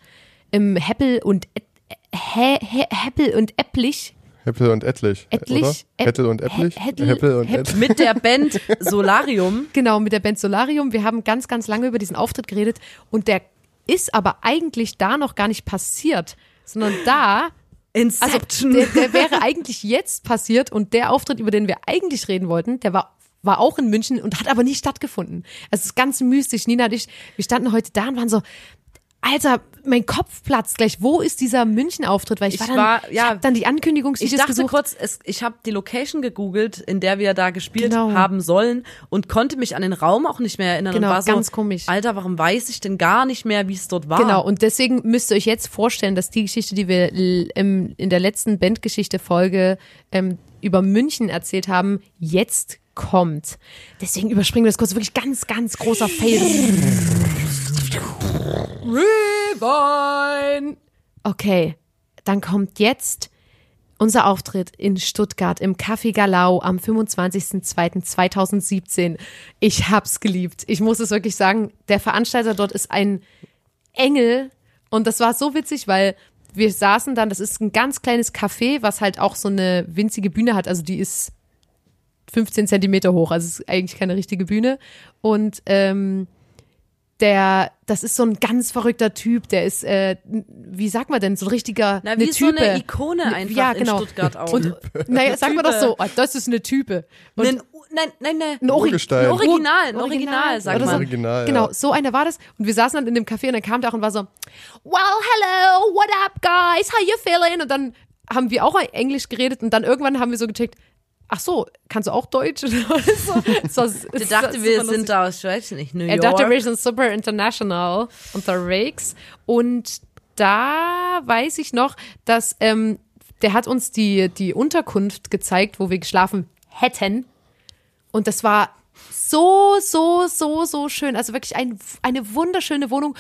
im Heppel und Et He He Heppel und Epplich. Heppel und Ettlich. Ettlich? Oder? Hettel und Epplich? He- Hettel- Heppel und Hepp- Ettlich. Mit der Band Solarium. Genau, mit der Band Solarium. Wir haben ganz, ganz lange über diesen Auftritt geredet und der ist aber eigentlich da noch gar nicht passiert, sondern da Also Inception. der, der wäre eigentlich jetzt passiert und der Auftritt, über den wir eigentlich reden wollten, der war war auch in München und hat aber nie stattgefunden. Also es ist ganz mystisch. Nina und ich, wir standen heute da und waren so, Alter, mein Kopf platzt gleich. Wo ist dieser München-Auftritt? Weil ich, Ich war dann, war- ich ja. hab dann die Ich Ankündigungsvideos dachte gesucht. kurz, es, ich habe die Location gegoogelt, in der wir da gespielt Genau. haben sollen und konnte mich an den Raum auch nicht mehr erinnern. Genau, war so, ganz komisch. Alter, warum weiß ich denn gar nicht mehr, wie es dort war? Genau, und deswegen müsst ihr euch jetzt vorstellen, dass die Geschichte, die wir im, in der letzten Bandgeschichte-Folge ähm, über München erzählt haben, jetzt kommt. Deswegen überspringen wir das kurz. Wirklich ganz, ganz großer Fail. Rewind. Okay, dann kommt jetzt unser Auftritt in Stuttgart im Café Galau am 25.02.2017. Ich hab's geliebt. Ich muss es wirklich sagen, der Veranstalter dort ist ein Engel und das war so witzig, weil wir saßen dann, das ist ein ganz kleines Café, was halt auch so eine winzige Bühne hat, also die ist 15 Zentimeter hoch, also es ist eigentlich keine richtige Bühne und ähm, der, das ist so ein ganz verrückter Typ, der ist, äh, wie sagt man denn, so ein richtiger, Na, wie eine so Type. eine Ikone einfach ja, in genau. Stuttgart auch. Und, naja, sagen wir doch so, oh, das ist eine Type. Und Nen, nein, nein, nein. ein Ori- Urgestein. Ein Original, ein Ur- Original, sagt man. so. Original, Genau, ja. so einer war das. Und wir saßen dann in dem Café und dann kam der auch und war so, well, hello, what up, guys, how you feeling? Und dann haben wir auch Englisch geredet und dann irgendwann haben wir so gecheckt, ach so, kannst du auch Deutsch? So. Ich dachte, wir lustig. sind da aus, ich weiß nicht, New Er York. dachte, wir sind super international unterwegs. Und da weiß ich noch, dass ähm, der hat uns die, die Unterkunft gezeigt, wo wir geschlafen hätten. Und das war so, so, so, so schön. Also wirklich ein, eine wunderschöne Wohnung.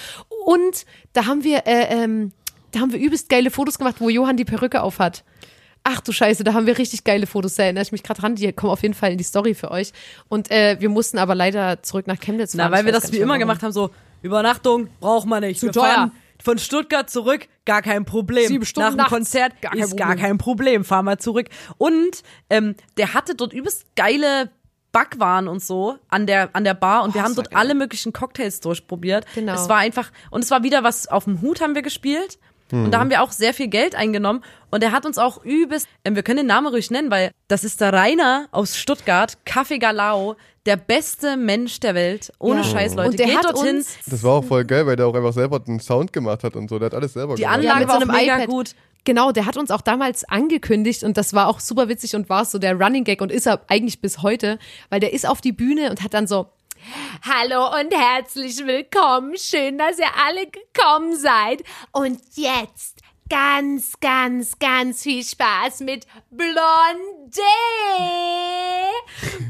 Und da haben wir, äh, ähm, da haben wir übelst geile Fotos gemacht, wo Johann die Perücke aufhat. Ach du Scheiße, da haben wir richtig geile Fotos. Da erinnere ich mich gerade dran. Die kommen auf jeden Fall in die Story für euch. Und äh, wir mussten aber leider zurück nach Chemnitz fahren. Na, weil wir das wie immer warum. gemacht haben, so Übernachtung braucht man nicht. Zu wir teuer. fahren von Stuttgart zurück, gar kein Problem. Sieben Stunden Nach dem Konzert gar kein ist gar Problem. kein Problem. Fahren wir zurück. Und ähm, der hatte dort übelst geile Backwaren und so an der an der Bar und wir haben dort geil. alle möglichen Cocktails durchprobiert. Genau. Es war einfach und es war wieder was auf dem Hut haben wir gespielt. Und da haben wir auch sehr viel Geld eingenommen. Und er hat uns auch übelst, ähm, wir können den Namen ruhig nennen, weil das ist der Rainer aus Stuttgart, Kaffee Galau, der beste Mensch der Welt. Ohne Ja. Scheiß, Leute. Und der Geht hat dorthin. uns Das war auch voll geil, weil der auch einfach selber den Sound gemacht hat und so. Der hat alles selber Die gemacht. Anlage mit war so auch einem mega iPad. gut. Genau, der hat uns auch damals angekündigt und das war auch super witzig und war so der Running Gag und ist er eigentlich bis heute, weil der ist auf die Bühne und hat dann so Hallo und herzlich willkommen. Schön, dass ihr alle gekommen seid. Und jetzt ganz, ganz, ganz viel Spaß mit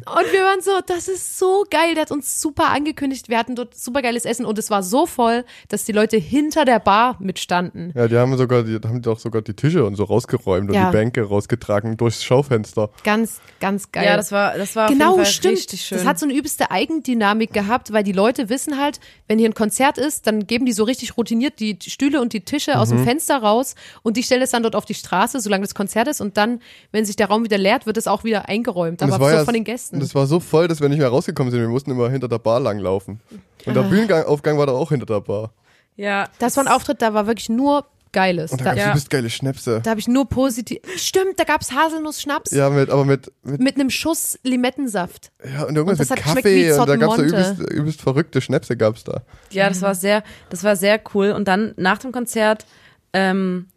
Und wir waren so, das ist so geil. Der hat uns super angekündigt. Wir hatten dort super geiles Essen und es war so voll, dass die Leute hinter der Bar mitstanden. Ja, die haben sogar, die haben doch sogar die Tische und so rausgeräumt Ja. und die Bänke rausgetragen durchs Schaufenster. Ganz, ganz geil. Ja, das war, das war auf Genau, jeden Fall stimmt. richtig schön. Das hat so eine übelste Eigendynamik gehabt, weil die Leute wissen halt, wenn hier ein Konzert ist, dann geben die so richtig routiniert die Stühle und die Tische aus Mhm. dem Fenster raus und die stellen es dann dort auf die Straße, solange das Konzert ist und dann, wenn sich der Raum wieder leert, wird es auch wieder eingeräumt. Und Aber das war so ja- von den Gästen. Das war so voll, dass wir nicht mehr rausgekommen sind. Wir mussten immer hinter der Bar langlaufen. Und Ah. der Bühnenaufgang war da auch hinter der Bar. ja. Das war ein Auftritt, da war wirklich nur Geiles. Und da Da, gab es Ja. übelst geile Schnäpse. da habe ich nur positiv. Stimmt, da gab's Haselnuss-Schnaps Ja, mit, aber mit, mit, mit einem Schuss Limettensaft. ja, und irgendwas Und das mit hat geschmeckt wie Kaffee und da gab es übelst, übelst verrückte Schnäpse gab's da. Ja, das war sehr, das war sehr cool. Und dann nach dem Konzert ähm,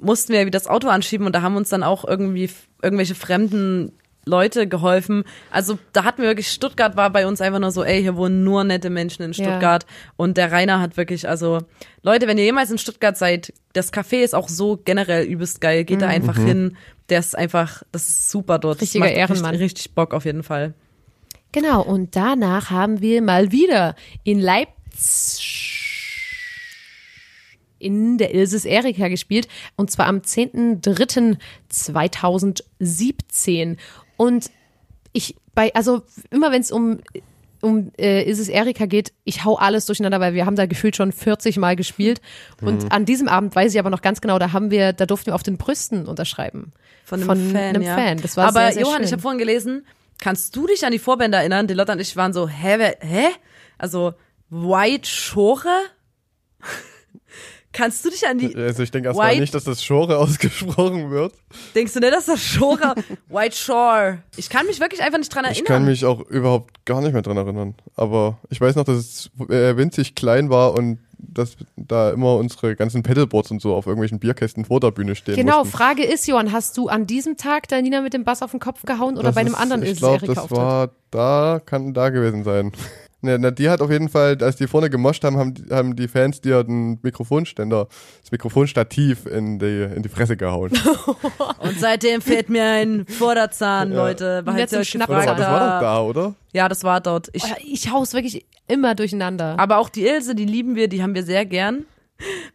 mussten wir wieder das Auto anschieben und da haben uns dann auch irgendwie irgendwelche fremden Leute geholfen. Also da hatten wir wirklich, Stuttgart war bei uns einfach nur so, ey, hier wohnen nur nette Menschen in Ja. Stuttgart. Und der Rainer hat wirklich, also Leute, wenn ihr jemals in Stuttgart seid, das Café ist auch so generell übelst geil. Geht da einfach hin. Der ist einfach, das ist super dort. Richtiger macht Ehrenmann. Richtig, richtig Bock auf jeden Fall. Genau, und danach haben wir mal wieder in Leipzig in der Ilses Erika gespielt und zwar am 10.03.2017 und ich bei also immer wenn es um um äh, Ilses Erika geht, ich hau alles durcheinander, weil wir haben da gefühlt schon 40 Mal gespielt und an diesem Abend weiß ich aber noch ganz genau, da haben wir da durften wir auf den Brüsten unterschreiben Von einem Von Fan. einem ja. Fan. Das war Aber sehr, sehr Johann, schön. ich habe vorhin gelesen, kannst du dich an die Vorbände erinnern? Die Lotte und ich waren so, hä, wer, hä? Also White Shore? kannst du dich an die, Also ich denke erstmal White- nicht, dass das Schore ausgesprochen wird. denkst du nicht, dass das Shore, White Shore? Ich kann mich wirklich einfach nicht dran Ich erinnern. kann mich auch überhaupt gar nicht mehr dran erinnern. Aber ich weiß noch, dass es äh, winzig klein war und dass da immer unsere ganzen Pedalboards und so auf irgendwelchen Bierkästen vor der Bühne stehen Genau, mussten. Frage ist, Johann, hast du an diesem Tag der Nina mit dem Bass auf den Kopf gehauen oder Das bei einem ist- anderen Ich glaube, Erika das Auftritt? war da, kann da gewesen sein. Ne, na, die hat auf jeden Fall, als die vorne gemoscht haben, haben die, haben die Fans dir den Mikrofonständer, das Mikrofonstativ in die, in die Fresse gehauen. Und seitdem fehlt mir ein Vorderzahn, Leute. Behaltet zum ihr euch Schnapp- gefragt. das war doch da, oder? Ja, das war dort. Ich, Oh, Ich hau's wirklich immer durcheinander. Aber auch die Ilse, die lieben wir, die haben wir sehr gern.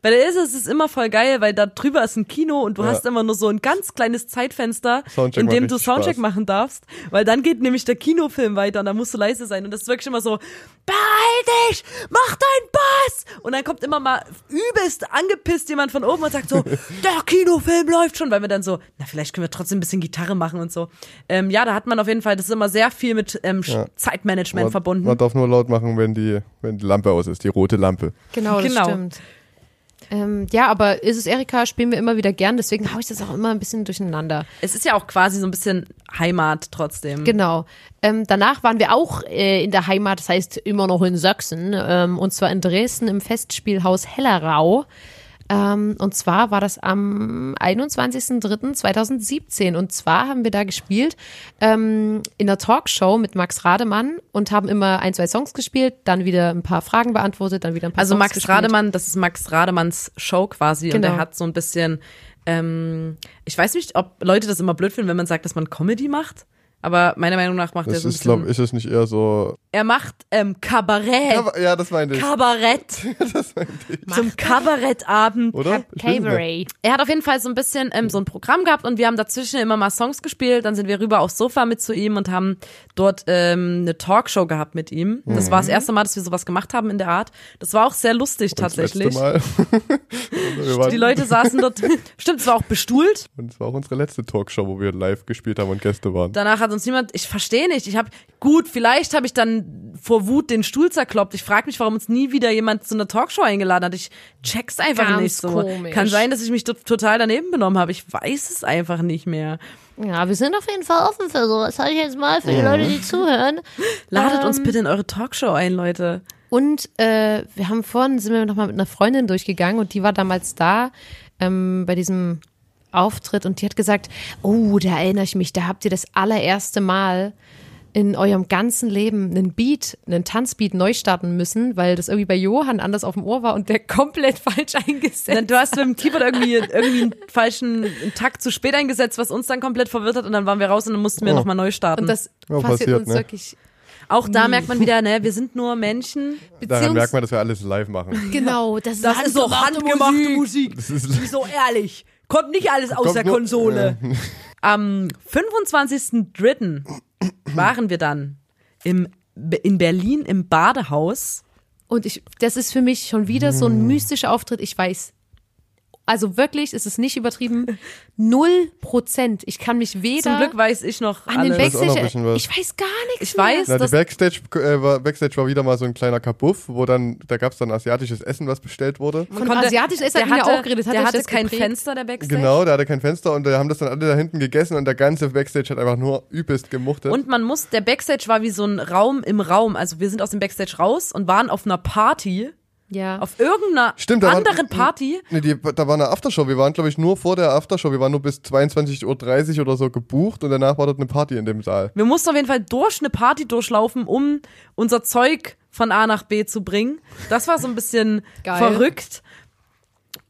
Bei der Ilse ist es immer voll geil, weil da drüber ist ein Kino und du Ja. hast immer nur so ein ganz kleines Zeitfenster, Soundcheck in dem du Soundcheck Spaß. machen darfst, weil dann geht nämlich der Kinofilm weiter und da musst du leise sein und das ist wirklich immer so, beeil dich, mach deinen Bass! Und dann kommt immer mal übelst angepisst jemand von oben und sagt so, der Kinofilm läuft schon, weil wir dann so, na vielleicht können wir trotzdem ein bisschen Gitarre machen und so. Ähm, ja, da hat man auf jeden Fall, das ist immer sehr viel mit ähm, Ja. Zeitmanagement Man, verbunden. man darf nur laut machen, wenn die, wenn die Lampe aus ist, die rote Lampe. genau, das genau. stimmt. Ähm, ja, aber Ilses Erika spielen wir immer wieder gern, deswegen hau ich das auch immer ein bisschen durcheinander. Es ist ja auch quasi so ein bisschen Heimat trotzdem. Genau. Ähm, danach waren wir auch äh, in der Heimat, das heißt immer noch in Sachsen, ähm, und zwar in Dresden im Festspielhaus Hellerau. Ähm, und zwar war das am 21.03.2017. Und zwar haben wir da gespielt ähm, in einer Talkshow mit Max Rademann und haben immer ein, zwei Songs gespielt, dann wieder ein paar Fragen beantwortet, dann wieder ein paar Also Songs Max gespielt. Rademann, das ist Max Rademanns Show quasi und Genau. er hat so ein bisschen, ähm, ich weiß nicht, ob Leute das immer blöd finden, wenn man sagt, dass man Comedy macht, aber meiner Meinung nach macht er Das so ein ist, glaube ich, ist es nicht eher so. er macht ähm, Kabarett, Aber, ja, das meinte ich. Kabarett, zum Kabarettabend. Oder? Ich weiß nicht. Cabaret. Er hat auf jeden Fall so ein bisschen ähm, so ein Programm gehabt und wir haben dazwischen immer mal Songs gespielt. Dann sind wir rüber aufs Sofa mit zu ihm und haben dort ähm, eine Talkshow gehabt mit ihm. Das war das erste Mal, dass wir sowas gemacht haben in der Art. Das war auch sehr lustig Das tatsächlich. letzte Mal. Die Leute saßen dort, stimmt, es war auch bestuhlt. Und es war auch unsere letzte Talkshow, wo wir live gespielt haben und Gäste waren. Danach hat uns niemand, ich verstehe nicht. Ich habe gut, vielleicht habe ich dann vor Wut den Stuhl zerkloppt. Ich frage mich, warum uns nie wieder jemand zu einer Talkshow eingeladen hat. Ich check's einfach Ganz nicht so. komisch. Kann sein, dass ich mich total daneben benommen habe. Ich weiß es einfach nicht mehr. Ja, wir sind auf jeden Fall offen für sowas. Sag ich jetzt mal für die Leute, die zuhören. Ladet uns Ähm, bitte in eure Talkshow ein, Leute. Und äh, wir haben vorhin, sind wir nochmal mit einer Freundin durchgegangen und die war damals da ähm, bei diesem Auftritt und die hat gesagt, oh, da erinnere ich mich, da habt ihr das allererste Mal in eurem ganzen Leben einen Beat, einen Tanzbeat neu starten müssen, weil das irgendwie bei Johann anders auf dem Ohr war und der komplett falsch eingesetzt. Du hast mit dem Keyboard irgendwie, irgendwie einen falschen Takt zu spät eingesetzt, was uns dann komplett verwirrt hat und dann waren wir raus und dann mussten wir Oh. nochmal neu starten. Und das Ja, passiert, passiert, uns ne? wirklich. Auch da merkt man wieder, ne, wir sind nur Menschen. Daran merkt man, dass wir alles live machen. Genau, das ist, Das ist so handgemachte Musik. Das ist, So ehrlich. Kommt nicht alles aus Kommt der nur- Konsole. Am 25.03. waren wir dann im, in Berlin im Badehaus. Und ich, das ist für mich schon wieder so Hm. ein mystischer Auftritt. Ich weiß, also wirklich, es ist nicht übertrieben, null Prozent. Ich kann mich weder Zum Glück weiß ich noch an den alles. Weiß ein Backstage, bisschen was. ich weiß gar nichts Ich weiß, Na, die Backstage, äh, war, Backstage war wieder mal so ein kleiner Kabuff, wo dann, da gab's dann asiatisches Essen, was bestellt wurde. Von asiatisch ist er der wieder hatte, auch geredet. Hat der hatte kein geprägt? Fenster, der Backstage. Genau, der hatte kein Fenster und da haben das dann alle da hinten gegessen und der ganze Backstage hat einfach nur übelst gemuchtet. Und man muss, der Backstage war wie so ein Raum im Raum. Also wir sind aus dem Backstage raus und waren auf einer Party, Ja. auf irgendeiner Stimmt, da waren- anderen Party. Nee, die, da war eine Aftershow. Wir waren, glaube ich, nur vor der Aftershow. Wir waren nur bis 22.30 Uhr oder so gebucht und danach war dort eine Party in dem Saal. Wir mussten auf jeden Fall durch eine Party durchlaufen, um unser Zeug von A nach B zu bringen. Das war so ein bisschen verrückt.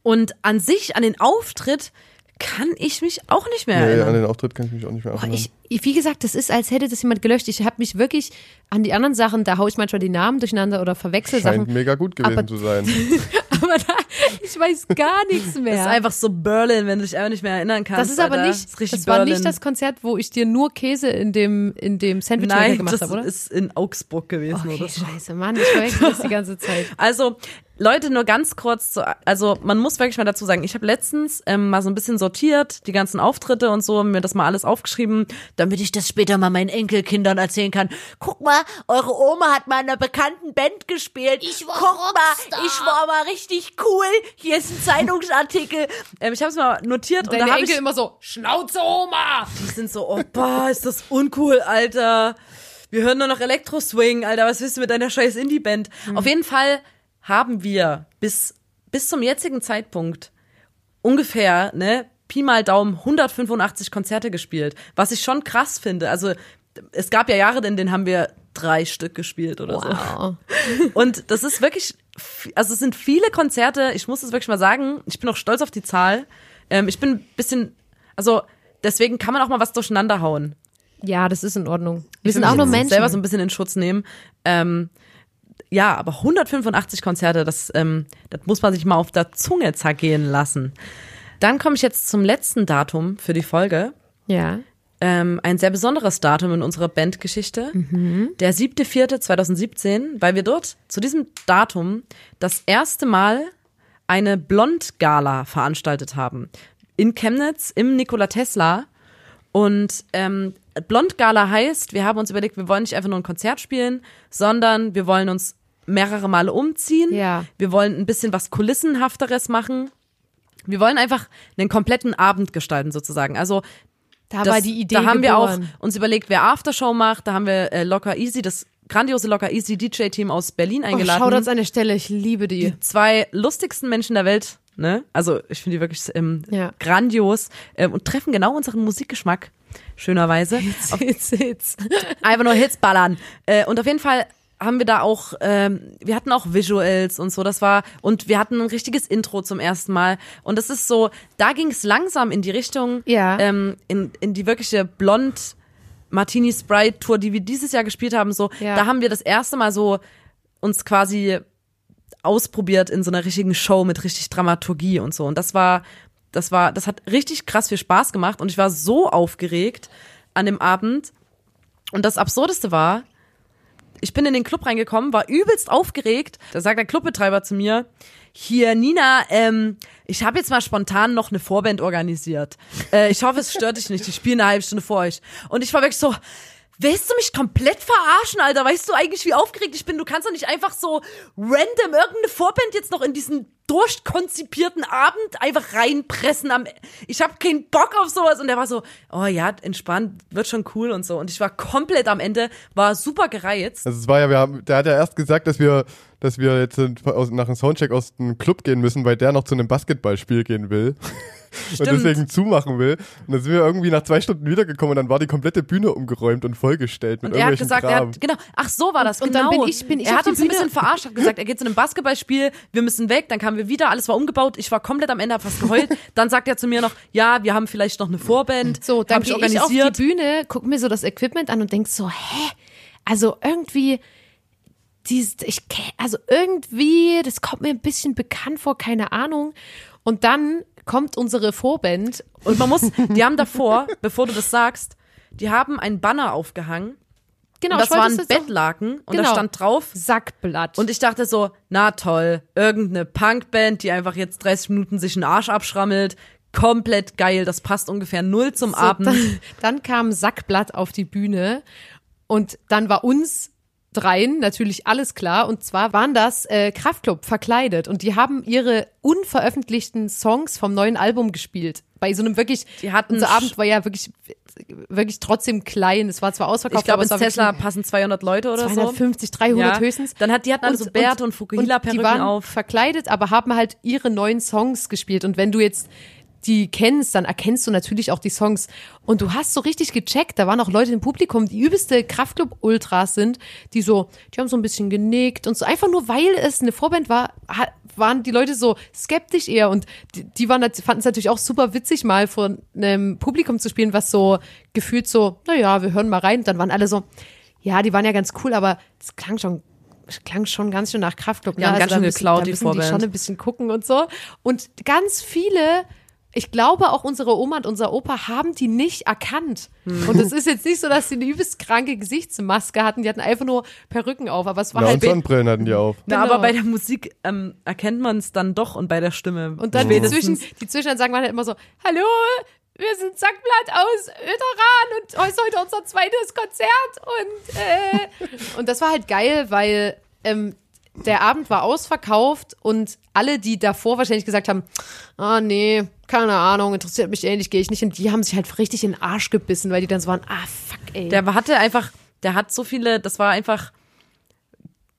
Und an sich, an den Auftritt, kann ich mich auch nicht mehr Nee, an erinnern. den Auftritt kann ich mich auch nicht mehr erinnern. ich, ich- wie gesagt, das ist, als hätte das jemand gelöscht. Ich habe mich wirklich an die anderen Sachen, da haue ich manchmal die Namen durcheinander oder verwechsel Scheint Sachen. mega gut gewesen Aber- zu sein. Aber da, ich weiß gar nichts mehr. Das ist einfach so Berlin, wenn du dich einfach nicht mehr erinnern kannst. Das ist aber Alter. nicht, das, das war Berlin. nicht das Konzert, wo ich dir nur Käse in dem, in dem Sandwich Nein, gemacht das habe, oder? ist in Augsburg gewesen Okay, oder so. scheiße, Mann, ich verwechsel das die ganze Zeit. Also, Leute, nur ganz kurz, zu, also man muss wirklich mal dazu sagen, ich habe letztens ähm, mal so ein bisschen sortiert, die ganzen Auftritte und so, mir das mal alles aufgeschrieben, damit ich das später mal meinen Enkelkindern erzählen kann. Guck mal, eure Oma hat mal in einer bekannten Band gespielt. Ich war Guck mal, ich war mal richtig cool. Hier ist ein Zeitungsartikel. Ähm, ich habe es mal notiert und Deine da habe Enkel ich immer so, Schnauze, Oma! die sind so, oh, boah, ist das uncool, Alter. Wir hören nur noch Elektro-Swing, Alter. Was willst du mit deiner scheiß Indie-Band? Auf jeden Fall haben wir bis, bis zum jetzigen Zeitpunkt ungefähr, ne, Pi mal Daumen 185 Konzerte gespielt. Was ich schon krass finde. Also, es gab ja Jahre, in denen haben wir drei Stück gespielt oder so. Wow. Und das ist wirklich, also es sind viele Konzerte, ich muss es wirklich mal sagen, ich bin auch stolz auf die Zahl. Ähm, ich bin ein bisschen, also deswegen kann man auch mal was durcheinander hauen. Ja, das ist in Ordnung. Wir sind auch nur Menschen. selber so ein bisschen in Schutz nehmen. Ähm, ja, aber 185 Konzerte, das, ähm, das muss man sich mal auf der Zunge zergehen lassen. Dann komme ich jetzt zum letzten Datum für die Folge. ja. Ähm, ein sehr besonderes Datum in unserer Bandgeschichte. Der 7.4.2017, weil wir dort zu diesem Datum das erste Mal eine Blond-Gala veranstaltet haben. In Chemnitz im Nikola Tesla. Und ähm, Blond-Gala heißt, wir haben uns überlegt, wir wollen nicht einfach nur ein Konzert spielen, sondern wir wollen uns mehrere Male umziehen. Ja. Wir wollen ein bisschen was Kulissenhafteres machen. Wir wollen einfach einen kompletten Abend gestalten sozusagen. Also Da das, war die Idee Da haben wir auch uns überlegt, wer Aftershow macht. Da haben wir äh, Locker Easy, das grandiose Locker Easy DJ-Team aus Berlin Oh, eingeladen. Shoutouts an der Stelle, ich liebe die. die zwei lustigsten Menschen der Welt. Ne? Also ich finde die wirklich ähm, Ja. grandios ähm, und treffen genau unseren Musikgeschmack. Schönerweise. Hits, Hits. Einfach nur Hits ballern. Äh, und auf jeden Fall haben wir da auch, ähm, wir hatten auch Visuals und so, das war, und wir hatten ein richtiges Intro zum ersten Mal. Und das ist so, da ging es langsam in die Richtung, Ja. ähm, in, in die wirkliche Blond Martini Sprite Tour, die wir dieses Jahr gespielt haben, so, Ja. da haben wir das erste Mal so uns quasi ausprobiert in so einer richtigen Show mit richtig Dramaturgie und so. Und das war, das war, das hat richtig krass viel Spaß gemacht und ich war so aufgeregt an dem Abend. Und das Absurdeste war, ich bin in den Club reingekommen, war übelst aufgeregt. Da sagt der Clubbetreiber zu mir, hier Nina, ähm, ich habe jetzt mal spontan noch eine Vorband organisiert. Äh, ich hoffe, es stört dich nicht. Ich spiele eine halbe Stunde vor euch. Und ich war wirklich so, Willst du mich komplett verarschen, Alter? Weißt du eigentlich, wie aufgeregt ich bin? Du kannst doch nicht einfach so random irgendeine Vorband jetzt noch in diesen durchkonzipierten Abend einfach reinpressen. Am ich habe keinen Bock auf sowas. Und der war so, oh ja, entspannt, wird schon cool und so. Und ich war komplett am Ende, war super gereizt. Also es war ja, wir haben, der hat ja erst gesagt, dass wir, dass wir jetzt nach dem Soundcheck aus dem Club gehen müssen, weil der noch zu einem Basketballspiel gehen will. Und deswegen zumachen will. Und dann sind wir irgendwie nach zwei Stunden wiedergekommen und dann war die komplette Bühne umgeräumt und vollgestellt mit Und er hat gesagt, er Kram. hat, genau, ach so war das, Und genau. dann bin ich- bin ich er hat uns ein bisschen verarscht, hat gesagt, er geht zu einem Basketballspiel, wir müssen weg, dann kamen wir wieder, alles war umgebaut, ich war komplett am Ende, hab fast geheult. dann sagt er zu mir noch, ja, wir haben vielleicht noch eine Vorband, So, dann gehe ich auf die. Bühne, guck mir so das Equipment an und denk so, hä? Also irgendwie, dies, ich, also irgendwie, das kommt mir ein bisschen bekannt vor, keine Ahnung. Und dann kommt unsere Vorband Und man muss, die haben davor, bevor du das sagst, die haben einen Banner aufgehangen. Genau, und das war ein jetzt auch- Bettlaken und da Genau. stand drauf. Sackblatt. Und ich dachte so, na toll, irgendeine Punkband, die einfach jetzt 30 Minuten sich einen Arsch abschrammelt. Komplett geil, das passt ungefähr null zum so, Abend. Dann, dann kam Sackblatt auf die Bühne und dann war uns dreien natürlich alles klar. Und zwar waren das äh, Kraftklub verkleidet und die haben ihre unveröffentlichten Songs vom neuen Album gespielt. Bei so einem wirklich, Die hatten unser Abend war ja wirklich, wirklich trotzdem klein. Es war zwar ausverkauft, Ich glaube, aber ins Tesla passen 200 Leute oder so. 250, 300 Ja. höchstens. Dann hat, die hatten alle so Bärte und, Fukuhila-Perücken die waren auf. verkleidet, aber haben halt ihre neuen Songs gespielt. Und wenn du jetzt die kennst, dann erkennst du natürlich auch die Songs. Und du hast so richtig gecheckt, da waren auch Leute im Publikum, die übelste Kraftclub-Ultras sind, die so, die haben so ein bisschen genickt und so, einfach nur weil es eine Vorband war, waren die Leute so skeptisch eher und die, die waren, fanden es natürlich auch super witzig, mal vor einem Publikum zu spielen, was so gefühlt so, naja, wir hören mal rein. Und dann waren alle so, ja, die waren ja ganz cool, aber es klang schon klang schon ganz schön nach Kraftclub. Die haben ganz da schön müssen- geklaut, da die müssen Vorband. die schon ein bisschen gucken und so. Und ganz viele, ich glaube auch unsere Oma und unser Opa haben die nicht erkannt. Hm. Und es ist jetzt nicht so, dass sie eine übelst kranke Gesichtsmaske hatten. Die hatten einfach nur Perücken auf. Aber es war Na, halt und Sonnenbrillen hatten die auf. Na, Genau. aber bei der Musik ähm, erkennt man es dann doch und bei der Stimme. Und dann die zwischen, die Zwischenansagen waren halt immer so, hallo, wir sind Sackblatt aus Öteran und heute ist heute unser zweites Konzert. Und, äh, und das war halt geil, weil ähm, der Abend war ausverkauft und alle, die davor wahrscheinlich gesagt haben, ah nee, keine Ahnung, interessiert mich eh nicht, gehe ich nicht hin, die haben sich halt richtig in den Arsch gebissen, weil die dann so waren, ah fuck ey. Der hatte einfach, der hat so viele, das war einfach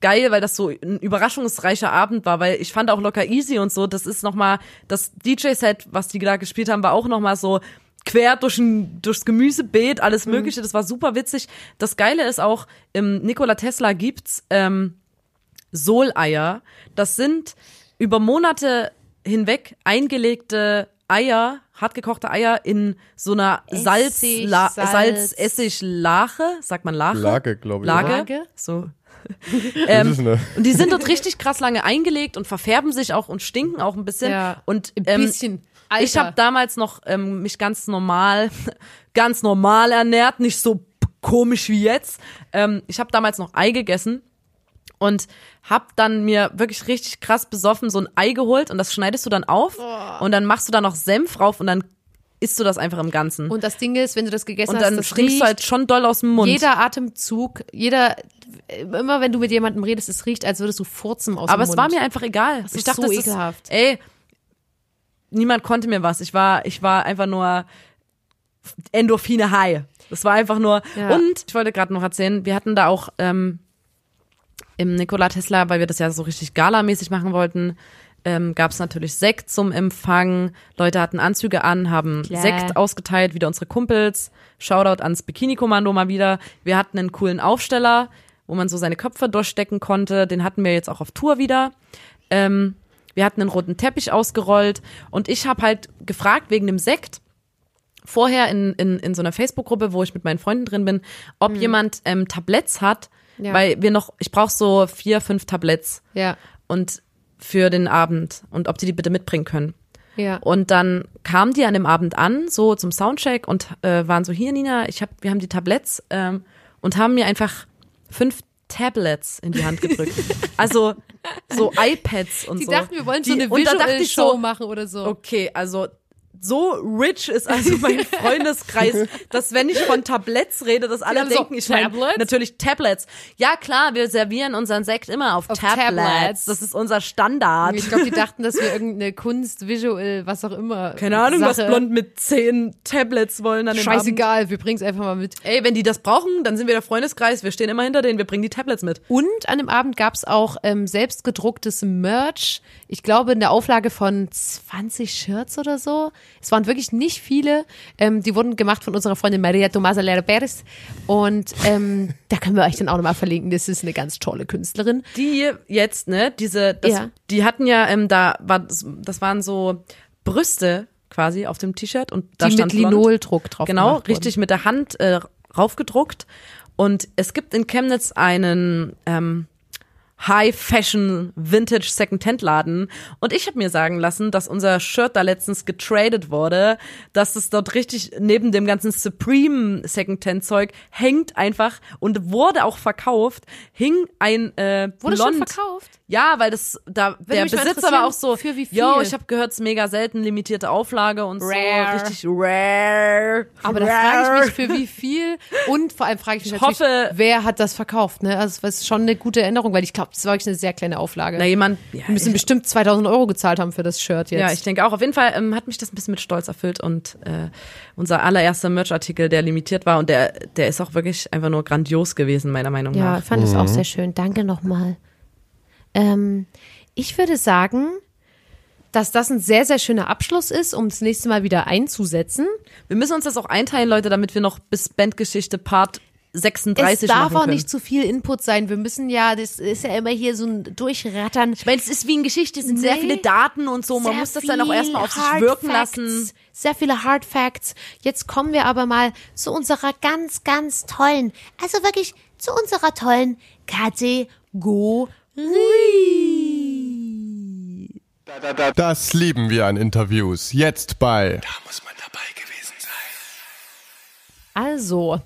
geil, weil das so ein überraschungsreicher Abend war, weil ich fand auch locker easy und so, das ist nochmal, das DJ-Set, was die da gespielt haben, war auch nochmal so quer durch ein, durchs Gemüsebeet, alles mögliche, das war super witzig. Das Geile ist auch, im Nikola Tesla gibt's ähm, Soleier. Das sind über Monate hinweg eingelegte Eier, hartgekochte Eier in so einer Salz, Essig, La, Salz. Salz-Essig-Lache, sagt man Lache? Lage, glaube ich. Lage? Lage? So. Ähm, und die sind dort richtig krass lange eingelegt und verfärben sich auch und stinken auch ein bisschen. Ja, und ein ähm, bisschen. Alter. ich habe damals noch ähm, mich ganz normal, ganz normal ernährt, nicht so komisch wie jetzt. Ähm, ich habe damals noch Ei gegessen und hab dann mir wirklich richtig krass besoffen so ein Ei geholt und das schneidest du dann auf und dann machst du da noch Senf drauf und dann isst du das einfach im Ganzen. Und, und das Ding ist, wenn du das gegessen hast, dann das riecht, du halt schon doll aus dem Mund. Jeder Atemzug, jeder, immer wenn du mit jemandem redest, es riecht, als würdest du furzen aus Aber dem es Mund. war mir einfach egal. Das ich dachte, so das ekelhaft. Ist, ey, niemand konnte mir was. Ich war, ich war einfach nur Endorphine high. Das war einfach nur. Ja. Und ich wollte gerade noch erzählen, wir hatten da auch ähm, im Nikola Tesla, weil wir das ja so richtig galamäßig machen wollten, ähm, gab es natürlich Sekt zum Empfang. Leute hatten Anzüge an, haben Klar. Sekt ausgeteilt, wieder unsere Kumpels. Shoutout ans Bikini-Kommando mal wieder. Wir hatten einen coolen Aufsteller, wo man so seine Köpfe durchstecken konnte. Den hatten wir jetzt auch auf Tour wieder. Ähm, wir hatten einen roten Teppich ausgerollt und ich habe halt gefragt wegen dem Sekt vorher in, in, in so einer Facebook-Gruppe, wo ich mit meinen Freunden drin bin, ob jemand ähm, Tabletts hat, Mhm. Ja. weil wir noch, ich brauche so vier, fünf Tabletts Ja, und für den Abend und ob die die bitte mitbringen können. ja. Und dann kamen die an dem Abend an, so zum Soundcheck und äh, waren so hier Nina, ich hab, wir haben die Tabletts ähm, und haben mir einfach fünf Tablets in die Hand gedrückt. also so iPads und Die so. dachten, wir wollen so Die- eine da dachte Visual Show so, machen oder so. Okay, also so rich ist also mein Freundeskreis, dass wenn ich von Tabletts rede, dass alle haben so, denken, ich meine Tablets? natürlich Tablets. Ja klar, wir servieren unseren Sekt immer auf, Auf Tablets. Tablets. Das ist unser Standard. Ich glaube, die dachten, dass wir irgendeine Kunst, Visual, was auch immer. Keine Ahnung, was Sache. blond mit zehn Tablets wollen an dem Abend. Scheißegal, wir bringen es einfach mal mit. Ey, wenn die das brauchen, dann sind wir der Freundeskreis. Wir stehen immer hinter denen. Wir bringen die Tablets mit. Und an dem Abend gab's auch ähm, selbstgedrucktes Merch. Ich glaube, in der Auflage von 20 Shirts oder so. Es waren wirklich nicht viele. Ähm, die wurden gemacht von unserer Freundin Maria Tomasa Lera. Und ähm, da können wir euch dann auch nochmal verlinken. Das ist eine ganz tolle Künstlerin. Die jetzt, ne, diese, das, Ja. die hatten ja, ähm, da war, das waren so Brüste quasi auf dem T-Shirt und da die stand mit. Linoldruck drauf Genau, richtig mit der Hand äh, raufgedruckt. Und es gibt in Chemnitz einen ähm, High Fashion Vintage Secondhand Laden und ich habe mir sagen lassen, dass unser Shirt da letztens getradet wurde, dass es dort richtig neben dem ganzen Supreme Secondhand Zeug hängt einfach und wurde auch verkauft, hing ein äh, Wurde blond schon verkauft? ja, weil das da der mich mal Besitzer war auch so, für wie viel? yo, ich habe gehört, es ist mega selten, limitierte Auflage und Rare. so, richtig rare. Aber da rare. frage ich mich, für wie viel und vor allem frage ich mich Ich hoffe- wer hat das verkauft? Ne? Also das ist schon eine gute Erinnerung, weil ich glaube, das war wirklich eine sehr kleine Auflage. Na, jemand, ja, Wir müssen bestimmt 2000 Euro gezahlt haben für das Shirt jetzt. ja, ich denke auch. Auf jeden Fall ähm, hat mich das ein bisschen mit Stolz erfüllt und äh, unser allererster Merch-Artikel, der limitiert war und der, der ist auch wirklich einfach nur grandios gewesen, meiner Meinung Ja, nach. ich fand es auch sehr schön. Danke nochmal. Ähm, ich würde sagen, dass das ein sehr, sehr schöner Abschluss ist, um das nächste Mal wieder einzusetzen. Wir müssen uns das auch einteilen, Leute, damit wir noch bis Bandgeschichte Part 36 es darf auch nicht zu viel Input sein. Wir müssen ja, das ist ja immer hier so ein Durchrattern. Ich meine, es ist wie in Geschichte, es sind sehr Nee. viele Daten und so. Man Sehr muss das dann auch erstmal auf sich Hard wirken Facts, lassen. Sehr viele Hard Facts. Jetzt kommen wir aber mal zu unserer ganz, ganz tollen, also wirklich zu unserer tollen Kategorie. Das lieben wir an Interviews. Jetzt bei. Also,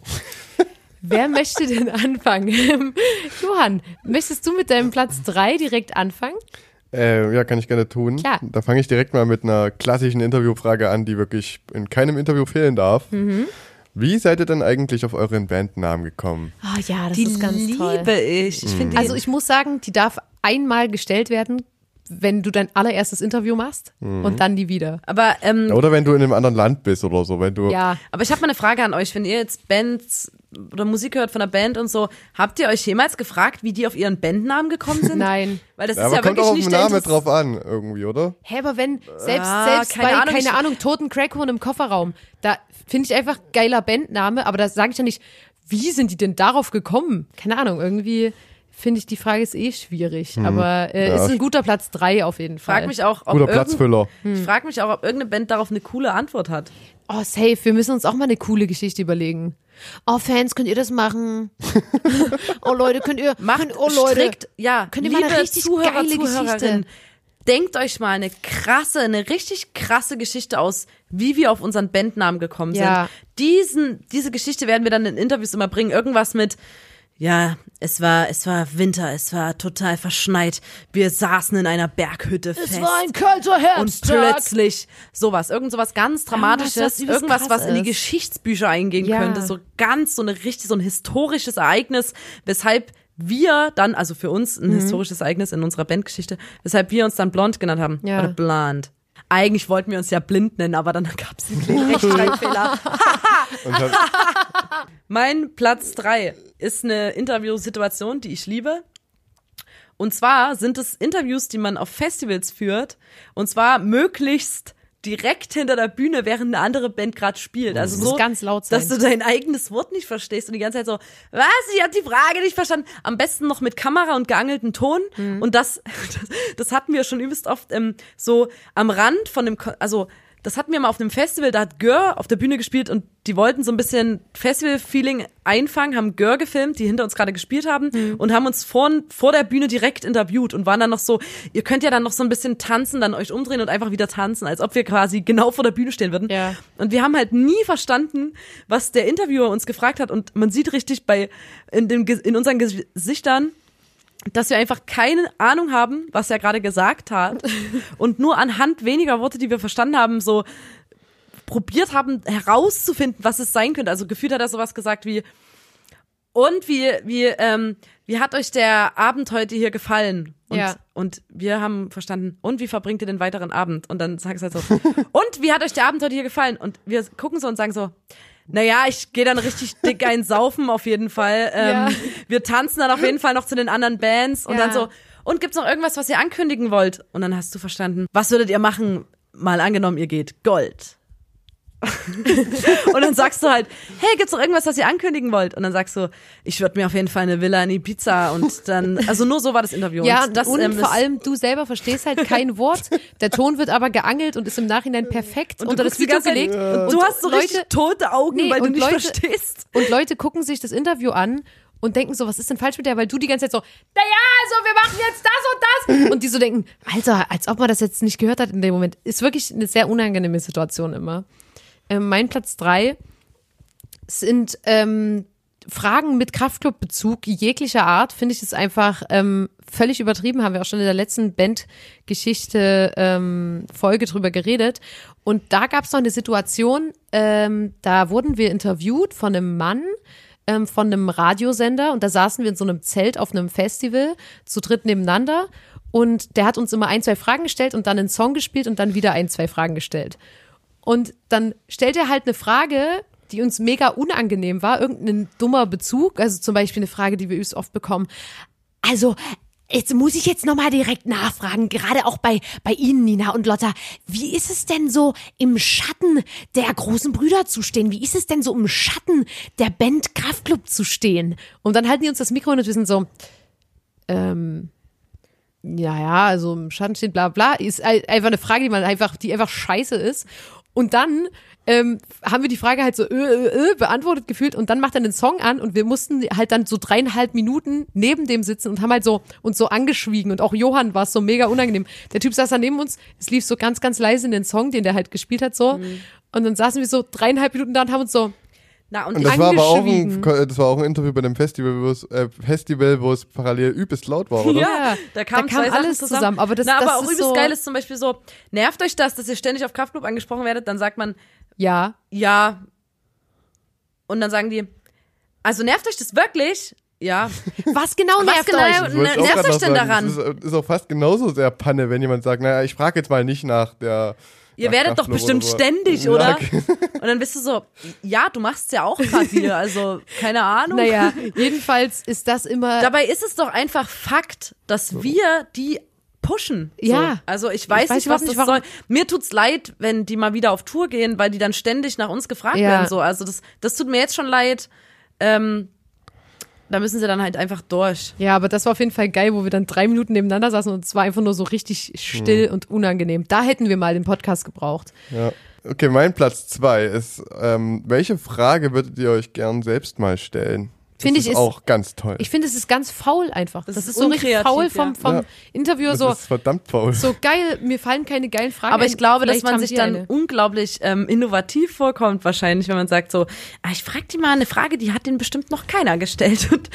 wer möchte denn anfangen? Johann, möchtest du mit deinem Platz drei direkt anfangen? Äh, ja, kann ich gerne tun. Klar. Da fange ich direkt mal mit einer klassischen Interviewfrage an, die wirklich in keinem Interview fehlen darf. Mhm. Wie seid ihr denn eigentlich auf euren Bandnamen gekommen? Ah ja, das Die ist ganz toll. liebe ich. Ich finde Also ich muss sagen, die darf einmal gestellt werden, wenn du dein allererstes Interview machst und dann die wieder. aber ähm, Oder wenn du in einem anderen Land bist oder so, wenn du. Ja, Aber ich habe mal eine Frage an euch. Wenn ihr jetzt Bands oder Musik hört von einer Band und so, habt ihr euch jemals gefragt, wie die auf ihren Bandnamen gekommen sind? nein. Weil das Ja, ist aber ja kommt wirklich auch auf den der Namen drauf an, irgendwie, oder? Hä, aber wenn, selbst, Ah, selbst keine bei, Ahnung, keine Ahnung, Toten Crackhorn im Kofferraum, da finde ich einfach geiler Bandname, aber da sage ich ja nicht, wie sind die denn darauf gekommen? Keine Ahnung, irgendwie finde ich, die Frage ist eh schwierig, aber äh, Ja. ist ein guter Platz drei auf jeden Fall. Frag mich auch, ob Guter Platzfüller. Ich frage mich auch, ob irgendeine Band darauf eine coole Antwort hat. Oh, safe, wir müssen uns auch mal eine coole Geschichte überlegen. Oh, Fans, könnt ihr das machen? oh, Leute, könnt ihr, Macht könnt, oh, Leute. strikt, ja, könnt ihr mal eine richtig Zuhörer, geile Geschichte? denkt euch mal eine krasse, eine richtig krasse Geschichte aus, wie wir auf unseren Bandnamen gekommen Ja. sind. Diesen, diese Geschichte werden wir dann in Interviews immer bringen. Irgendwas mit, ja, es war, es war Winter, es war total verschneit. Wir saßen in einer Berghütte fest. Es war ein kalter und Herbsttag. plötzlich sowas, irgend sowas ganz Dramatisches, übelst irgendwas, was in die. Geschichtsbücher eingehen Ja. könnte, so ganz so eine richtig so ein historisches Ereignis, weshalb wir dann, also für uns Mhm. ein historisches Ereignis in unserer Bandgeschichte, weshalb wir uns dann blond genannt haben. Ja. Oder blond. Eigentlich wollten wir uns ja blind nennen, aber dann gab es einen kleinen Rechtschreibfehler. Mein Platz drei ist eine Interviewsituation, die ich liebe. Und zwar sind es Interviews, die man auf Festivals führt. Und zwar möglichst direkt hinter der Bühne, während eine andere Band gerade spielt. Also muss so, ganz laut sein. dass du dein eigenes Wort nicht verstehst und die ganze Zeit so, was? Ich habe die Frage nicht verstanden. Am besten noch mit Kamera und geangelten Ton. Mhm. Und das, das, das hatten wir schon übelst oft ähm, so am Rand von dem, also das hatten wir mal auf einem Festival, da hat Gör auf der Bühne gespielt und die wollten so ein bisschen Festival-Feeling einfangen, haben Gör gefilmt, die hinter uns gerade gespielt haben Mhm. und haben uns vor, vor der Bühne direkt interviewt und waren dann noch so, ihr könnt ja dann noch so ein bisschen tanzen, dann euch umdrehen und einfach wieder tanzen, als ob wir quasi genau vor der Bühne stehen würden. Ja. Und wir haben halt nie verstanden, was der Interviewer uns gefragt hat und man sieht richtig bei, in, Ge- in unseren Gesichtern, dass wir einfach keine Ahnung haben, was er gerade gesagt hat und nur anhand weniger Worte, die wir verstanden haben, so probiert haben herauszufinden, was es sein könnte. Also gefühlt hat er sowas gesagt wie und wie wie ähm, wie hat euch der Abend heute hier gefallen? Und, Ja. und wir haben verstanden, und wie verbringt ihr den weiteren Abend? Und dann sagst du halt so, und wie hat euch der Abend heute hier gefallen? Und wir gucken so und sagen so, naja, ich gehe dann richtig dick ein Saufen auf jeden Fall. Ähm, Ja. Wir tanzen dann auf jeden Fall noch zu den anderen Bands und Ja. dann so, und gibt's noch irgendwas, was ihr ankündigen wollt? Und dann hast du verstanden, was würdet ihr machen, mal angenommen, ihr geht Gold. und dann sagst du halt, hey, gibt's noch irgendwas, was ihr ankündigen wollt? Und dann sagst du, ich würde mir auf jeden Fall eine Villa in Ibiza und dann, also nur so war das Interview. Ja, und das und ähm, vor allem du selber verstehst halt kein Wort. Der Ton wird aber geangelt und ist im Nachhinein perfekt und unter das Video gelegt. und Und du hast so Leute, richtig tote Augen, Nee, weil du und nicht Leute- verstehst. Und Leute gucken sich das Interview an und denken so, was ist denn falsch mit der? Weil du die ganze Zeit so, naja, also wir machen jetzt das und das. Und die so denken, Alter, als ob man das jetzt nicht gehört hat in dem Moment. Ist wirklich eine sehr unangenehme Situation immer. Ähm, mein Platz drei sind ähm, Fragen mit Kraftclub-Bezug jeglicher Art, finde ich es einfach ähm, völlig übertrieben. Haben wir auch schon in der letzten Bandgeschichte ähm, Folge drüber geredet. Und da gab es noch eine Situation, ähm, da wurden wir interviewt von einem Mann, ähm, von einem Radiosender und da saßen wir in so einem Zelt auf einem Festival zu dritt nebeneinander und der hat uns immer ein, zwei Fragen gestellt und dann einen Song gespielt und dann wieder ein, zwei Fragen gestellt. Und dann stellt er halt eine Frage, die uns mega unangenehm war, irgendein dummer Bezug, also zum Beispiel eine Frage, die wir übelst oft bekommen. Also, jetzt muss ich jetzt nochmal direkt nachfragen, gerade auch bei, bei Ihnen, Nina und Lotta. Wie ist es denn so, im Schatten der großen Brüder zu stehen? Wie ist es denn so, im Schatten der Band Kraftklub zu stehen? Und dann halten die uns das Mikro und wir sind so, ähm, ja, ja, also im Schatten steht bla bla, ist ein- einfach eine Frage, die man einfach, die einfach scheiße ist. Und dann ähm, haben wir die Frage halt so äh, äh, äh, beantwortet gefühlt. Und dann macht er den Song an und wir mussten halt dann so dreieinhalb Minuten neben dem sitzen und haben halt so uns so angeschwiegen. Und auch Johann war es so mega unangenehm. Der Typ saß da neben uns, es lief so ganz, ganz leise in den Song, den der halt gespielt hat so. Und dann saßen wir so dreieinhalb Minuten da und haben uns so, Na, und, Und das war aber auch ein, das war auch ein Interview bei dem Festival, wo es, äh, Festival, wo es parallel übelst laut war, oder? ja, da kam, da kam alles zusammen, aber das- Na, aber das auch ist übelst so- geil ist zum Beispiel so, nervt euch das, dass ihr ständig auf Kraftclub angesprochen werdet, dann sagt man, ja, ja. Und dann sagen die, also nervt euch das wirklich? Ja. was genau Was nervt genau? euch? Auch nervt euch denn sagen. daran? Das ist, ist auch fast genauso sehr Panne, wenn jemand sagt, naja, ich frage jetzt mal nicht nach der. Ihr werdet doch bestimmt oder so. ständig, Ja, oder? okay. Und dann bist du so, ja, du machst ja auch gerade hier, also keine Ahnung. Naja, jedenfalls ist das immer Dabei ist es doch einfach Fakt, dass wir die pushen. So. Ja. Also ich weiß, Ich weiß nicht, was das nicht, warum- soll. Mir tut's leid, wenn die mal wieder auf Tour gehen, weil die dann ständig nach uns gefragt Ja. werden. So. Also das, das tut mir jetzt schon leid. Ähm, da müssen sie dann halt einfach durch. Ja, aber das war auf jeden Fall geil, wo wir dann drei Minuten nebeneinander saßen und es war einfach nur so richtig still und unangenehm. Da hätten wir mal den Podcast gebraucht. Ja. Okay, mein Platz zwei ist, ähm, welche Frage würdet ihr euch gern selbst mal stellen? Das Finde ich, ist ist- auch ganz toll. Ich finde, es ist ganz faul einfach. Das, ist ist, so richtig faul vom, vom Ja. Interviewer das so, ist verdammt faul. so geil, mir fallen keine geilen Fragen Aber ein. ich glaube, dass Vielleicht man haben sich dann eine. unglaublich ähm, innovativ vorkommt, wahrscheinlich, wenn man sagt so, ah, ich frag die mal eine Frage, die hat den bestimmt noch keiner gestellt. Und,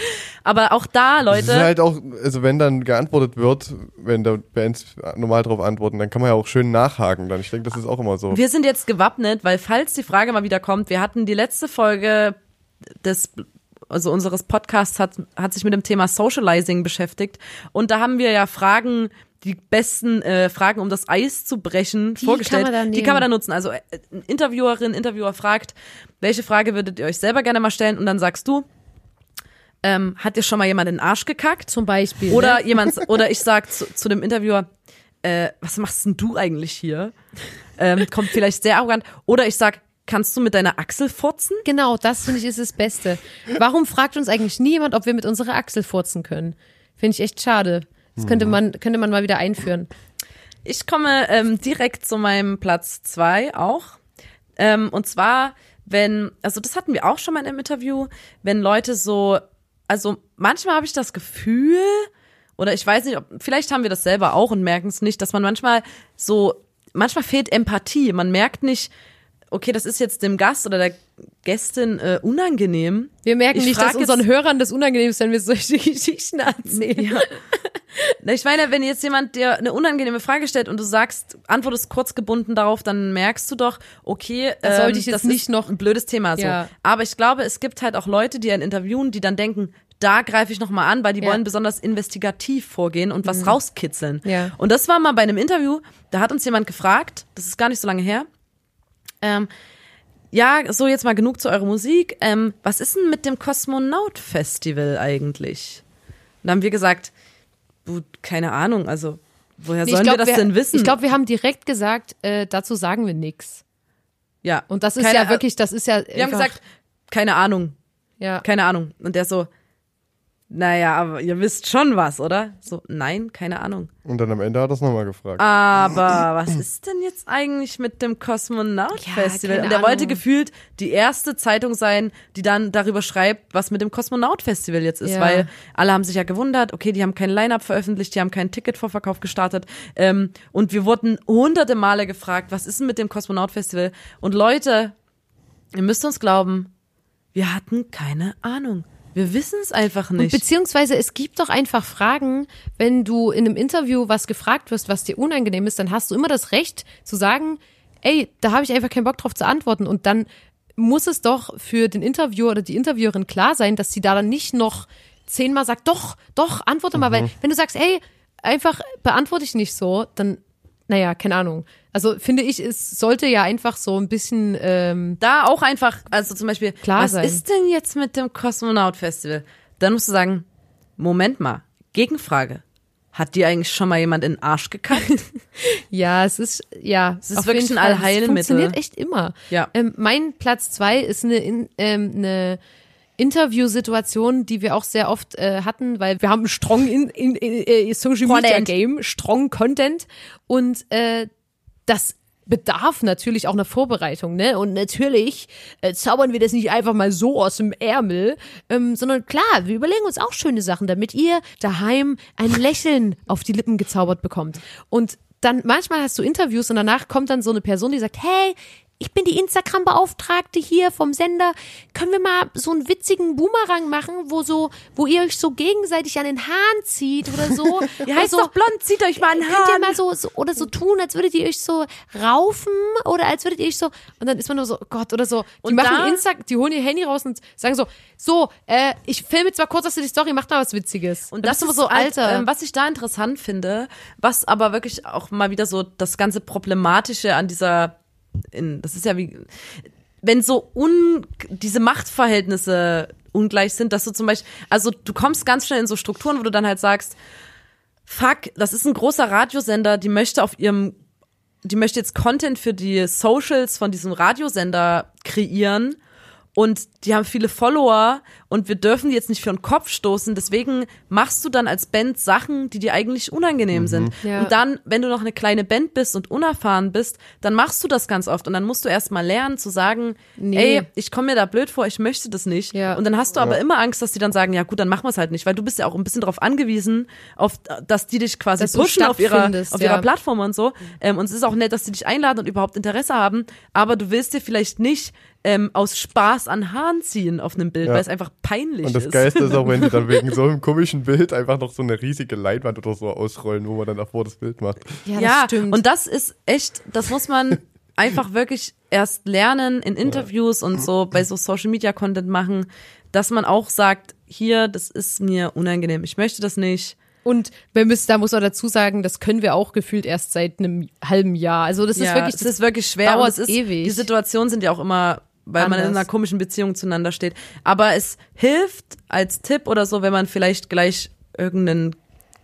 aber auch da, Es ist Leute, halt auch, also wenn dann geantwortet wird, wenn da Bands normal drauf antworten, dann kann man ja auch schön nachhaken dann. Ich denke, das ist auch immer so. wir sind jetzt gewappnet, weil falls die Frage mal wieder kommt, wir hatten die letzte Folge des also unseres Podcasts hat, hat sich mit dem Thema Socializing beschäftigt und da haben wir ja Fragen, die besten äh, Fragen, um das Eis zu brechen, Die vorgestellt. kann die kann man da nutzen. Also äh, eine Interviewerin, Interviewer fragt, welche Frage würdet ihr euch selber gerne mal stellen und dann sagst du, ähm, hat dir schon mal jemand in den Arsch gekackt? zum Beispiel. Oder ne? jemand, oder ich sag zu, zu dem Interviewer, äh, was machst denn du eigentlich hier? Ähm, kommt vielleicht sehr arrogant. Oder ich sag, kannst du mit deiner Achsel furzen? Genau, das finde ich ist das Beste. Warum fragt uns eigentlich nie jemand, ob wir mit unserer Achsel furzen können? Finde ich echt schade. Das könnte man, könnte man mal wieder einführen. Ich komme ähm, direkt zu meinem Platz zwei auch. Ähm, und zwar, wenn, also das hatten wir auch schon mal in einem Interview, wenn Leute so, also manchmal habe ich das Gefühl, oder ich weiß nicht, ob, vielleicht haben wir das selber auch und merken es nicht, dass man manchmal so, manchmal fehlt Empathie. Man merkt nicht, okay, das ist jetzt dem Gast oder der Gästin äh, unangenehm. Wir merken Ich nicht, dass unseren Hörern das unangenehm ist, wenn wir solche Geschichten erzählen. Ja. Ich meine, wenn jetzt jemand dir eine unangenehme Frage stellt und du sagst, antwortest kurz gebunden darauf, dann merkst du doch, okay, Das sollte ich jetzt das nicht ist noch- ein blödes Thema so. Ja. Aber ich glaube, es gibt halt auch Leute, die einen interviewen, die dann denken, da greife ich noch mal an, weil die Ja. Mhm. wollen besonders investigativ vorgehen und was rauskitzeln. Ja. Und das war mal bei einem Interview, da hat uns jemand gefragt, das ist gar nicht so lange her, ähm, ja, so jetzt mal genug zu eurer Musik. Ähm, was ist denn mit dem Kosmonaut-Festival eigentlich? Und dann haben wir gesagt, keine Ahnung, also woher Nee, sollen glaub, wir das denn wissen? Ich glaube, wir haben direkt gesagt, äh, dazu sagen wir nix. ja. Und das ist Keine- ja wirklich, das ist ja. Wir haben gesagt, keine Ahnung, ja. keine Ahnung. Und der so, naja, aber ihr wisst schon was, oder? So, nein, keine Ahnung. Und dann am Ende hat er es nochmal gefragt. Aber was ist denn jetzt eigentlich mit dem Kosmonaut-Festival? Ja, Und er wollte gefühlt die erste Zeitung sein, die dann darüber schreibt, was mit dem Kosmonaut-Festival jetzt ist, Ja. weil alle haben sich ja gewundert, okay, die haben kein Line-Up veröffentlicht, die haben keinen Ticketvorverkauf gestartet. Ähm, und wir wurden hunderte Male gefragt, was ist denn mit dem Kosmonaut-Festival? Und Leute, ihr müsst uns glauben, wir hatten keine Ahnung. Wir wissen es einfach Und nicht. beziehungsweise es gibt doch einfach Fragen, wenn du in einem Interview was gefragt wirst, was dir unangenehm ist, dann hast du immer das Recht zu sagen, ey, da habe ich einfach keinen Bock drauf zu antworten. Und dann muss es doch für den Interviewer oder die Interviewerin klar sein, dass sie da dann nicht noch zehnmal sagt, doch, doch, antworte mal, weil wenn du sagst, ey, einfach beantworte ich nicht so, dann, naja, keine Ahnung. Also finde ich, es sollte ja einfach so ein bisschen ähm, da auch einfach, also zum Beispiel, Klar was sein. ist denn jetzt mit dem Kosmonaut Festival? Dann musst du sagen, Moment mal, Gegenfrage. Hat dir eigentlich schon mal jemand in den Arsch gekackt? Ja, es ist, ja. Es ist wirklich ein Allheilmittel. Es funktioniert echt immer. Ja. Ähm, mein Platz zwei ist eine, in, ähm, eine Interviewsituation, die wir auch sehr oft äh, hatten, weil wir haben strong in, in, in, äh, Social Media. Game, strong Content und äh, das bedarf natürlich auch einer Vorbereitung, ne? Und natürlich äh, zaubern wir das nicht einfach mal so aus dem Ärmel, ähm, sondern klar, wir überlegen uns auch schöne Sachen, damit ihr daheim ein Lächeln auf die Lippen gezaubert bekommt. Und dann manchmal hast du Interviews und danach kommt dann so eine Person, die sagt, hey, ich bin die Instagram-Beauftragte hier vom Sender. Können wir mal so einen witzigen Boomerang machen, wo so, wo ihr euch so gegenseitig an den Haaren zieht oder so? Ihr heißt also, doch blond, zieht euch mal einen Könnt ihr mal so, so oder so tun, als würdet ihr euch so raufen oder als würdet ihr euch so und dann ist man nur so oh Gott oder so. Die Und machen da- Insta, die holen ihr Handy raus und sagen so, so, äh, ich filme jetzt mal kurz, dass du die Story macht mal was Witziges. Und das ist immer ist so, halt, Alter. ähm, was ich da interessant finde, was aber wirklich auch mal wieder so das ganze Problematische an dieser, in, das ist ja wie, wenn so un, diese Machtverhältnisse ungleich sind, dass du zum Beispiel, also du kommst ganz schnell in so Strukturen, wo du dann halt sagst, fuck, das ist ein großer Radiosender, die möchte auf ihrem, die möchte jetzt Content für die Socials von diesem Radiosender kreieren und die haben viele Follower und wir dürfen die jetzt nicht für den Kopf stoßen. Deswegen machst du dann als Band Sachen, die dir eigentlich unangenehm sind. Ja. Und dann, wenn du noch eine kleine Band bist und unerfahren bist, dann machst du das ganz oft und dann musst du erst mal lernen zu sagen, Nee. ey, ich komme mir da blöd vor, ich möchte das nicht. Ja. Und dann hast du aber immer Angst, dass die dann sagen, ja gut, dann machen wir es halt nicht, weil du bist ja auch ein bisschen darauf angewiesen, auf, dass die dich quasi Dass pushen auf ihrer, auf ja. ihrer Plattform und so. Ähm, und es ist auch nett, dass die dich einladen und überhaupt Interesse haben, aber du willst dir vielleicht nicht ähm, aus Spaß an Haaren ziehen auf einem Bild, Ja. weil es einfach peinlich Und das ist. Geilste ist auch, wenn die dann wegen so einem komischen Bild einfach noch so eine riesige Leinwand oder so ausrollen, wo man dann davor das Bild macht. ja, das ja, stimmt. und das ist echt, das muss man einfach wirklich erst lernen in Interviews und so bei so Social Media Content machen, dass man auch sagt, hier, das ist mir unangenehm, ich möchte das nicht. Und wir müssen, da muss man dazu sagen, das können wir auch gefühlt erst seit einem halben Jahr. Also das ist ja, wirklich, es ist wirklich schwer dauert und es ist, ewig. Die Situationen sind ja auch immer, weil man in Anders. einer komischen Beziehung zueinander steht. Aber es hilft als Tipp oder so, wenn man vielleicht gleich irgendeinen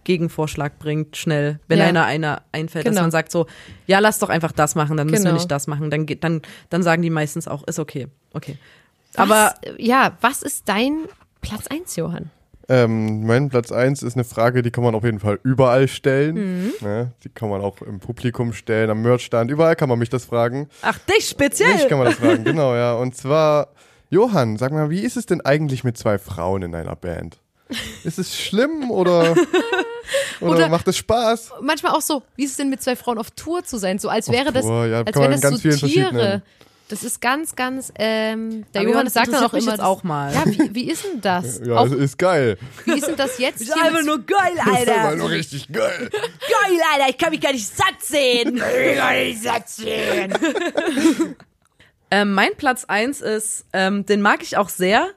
Gegenvorschlag bringt, schnell, wenn Ja. einer einer einfällt, dass Genau. man sagt so, ja, lass doch einfach das machen, dann müssen wir Genau. nicht das machen. Dann geht, dann, dann sagen die meistens auch, ist okay, okay. was, Aber ja, was ist dein Platz eins, Johann? Ähm, mein Platz eins ist eine Frage, die kann man auf jeden Fall überall stellen. Mhm. Ne? Die kann man auch im Publikum stellen, am Merchstand, überall kann man mich das fragen. ach dich speziell. Mich kann man das fragen, genau, ja. Und zwar, Johann, sag mal, wie ist es denn eigentlich mit zwei Frauen in einer Band? Ist es schlimm oder, oder, Oder- macht es Spaß? Manchmal auch so, wie ist es denn mit zwei Frauen auf Tour zu sein? So als wäre das, Tour, ja, als kann wären man das ganz so Tiere. Das ist ganz, ganz, ähm, der Aber Johann das sagt dann auch mich immer. jetzt auch mal. Ja, wie, wie ist denn das? Ja, auch, das ist geil. wie ist denn das jetzt? Ist einfach nur geil, Das ist aber Alter. nur richtig geil. Geil, Alter. Ich kann mich gar nicht satt sehen. ähm, mein Platz eins ist, ähm, den mag ich auch sehr.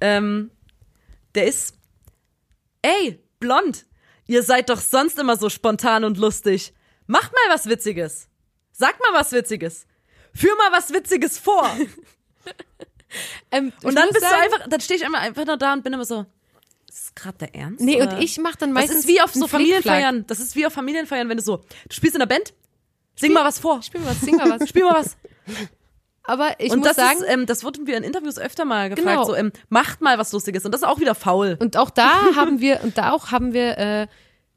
Ähm, der ist, ey, blond. Ihr seid doch sonst immer so spontan und lustig. Macht mal was Witziges. Sagt mal was Witziges. Führ mal was Witziges vor. ähm, Und dann bist sagen, du einfach, dann stehe ich immer einfach nur da und bin immer so, ist das gerade der Ernst? Nee, oder? und ich mach dann Das meistens. ist wie auf so. Familienfeiern. Das ist wie auf Familienfeiern, wenn du so, du spielst in der Band, sing mal was vor. Spiel mal was, sing mal was. Spiel mal was. Aber ich und muss das sagen, ist, ähm, das wurden wir in Interviews öfter mal gefragt, Genau. so, ähm, macht mal was Lustiges. Und das ist auch wieder faul. Und auch da haben wir, und da auch haben wir äh,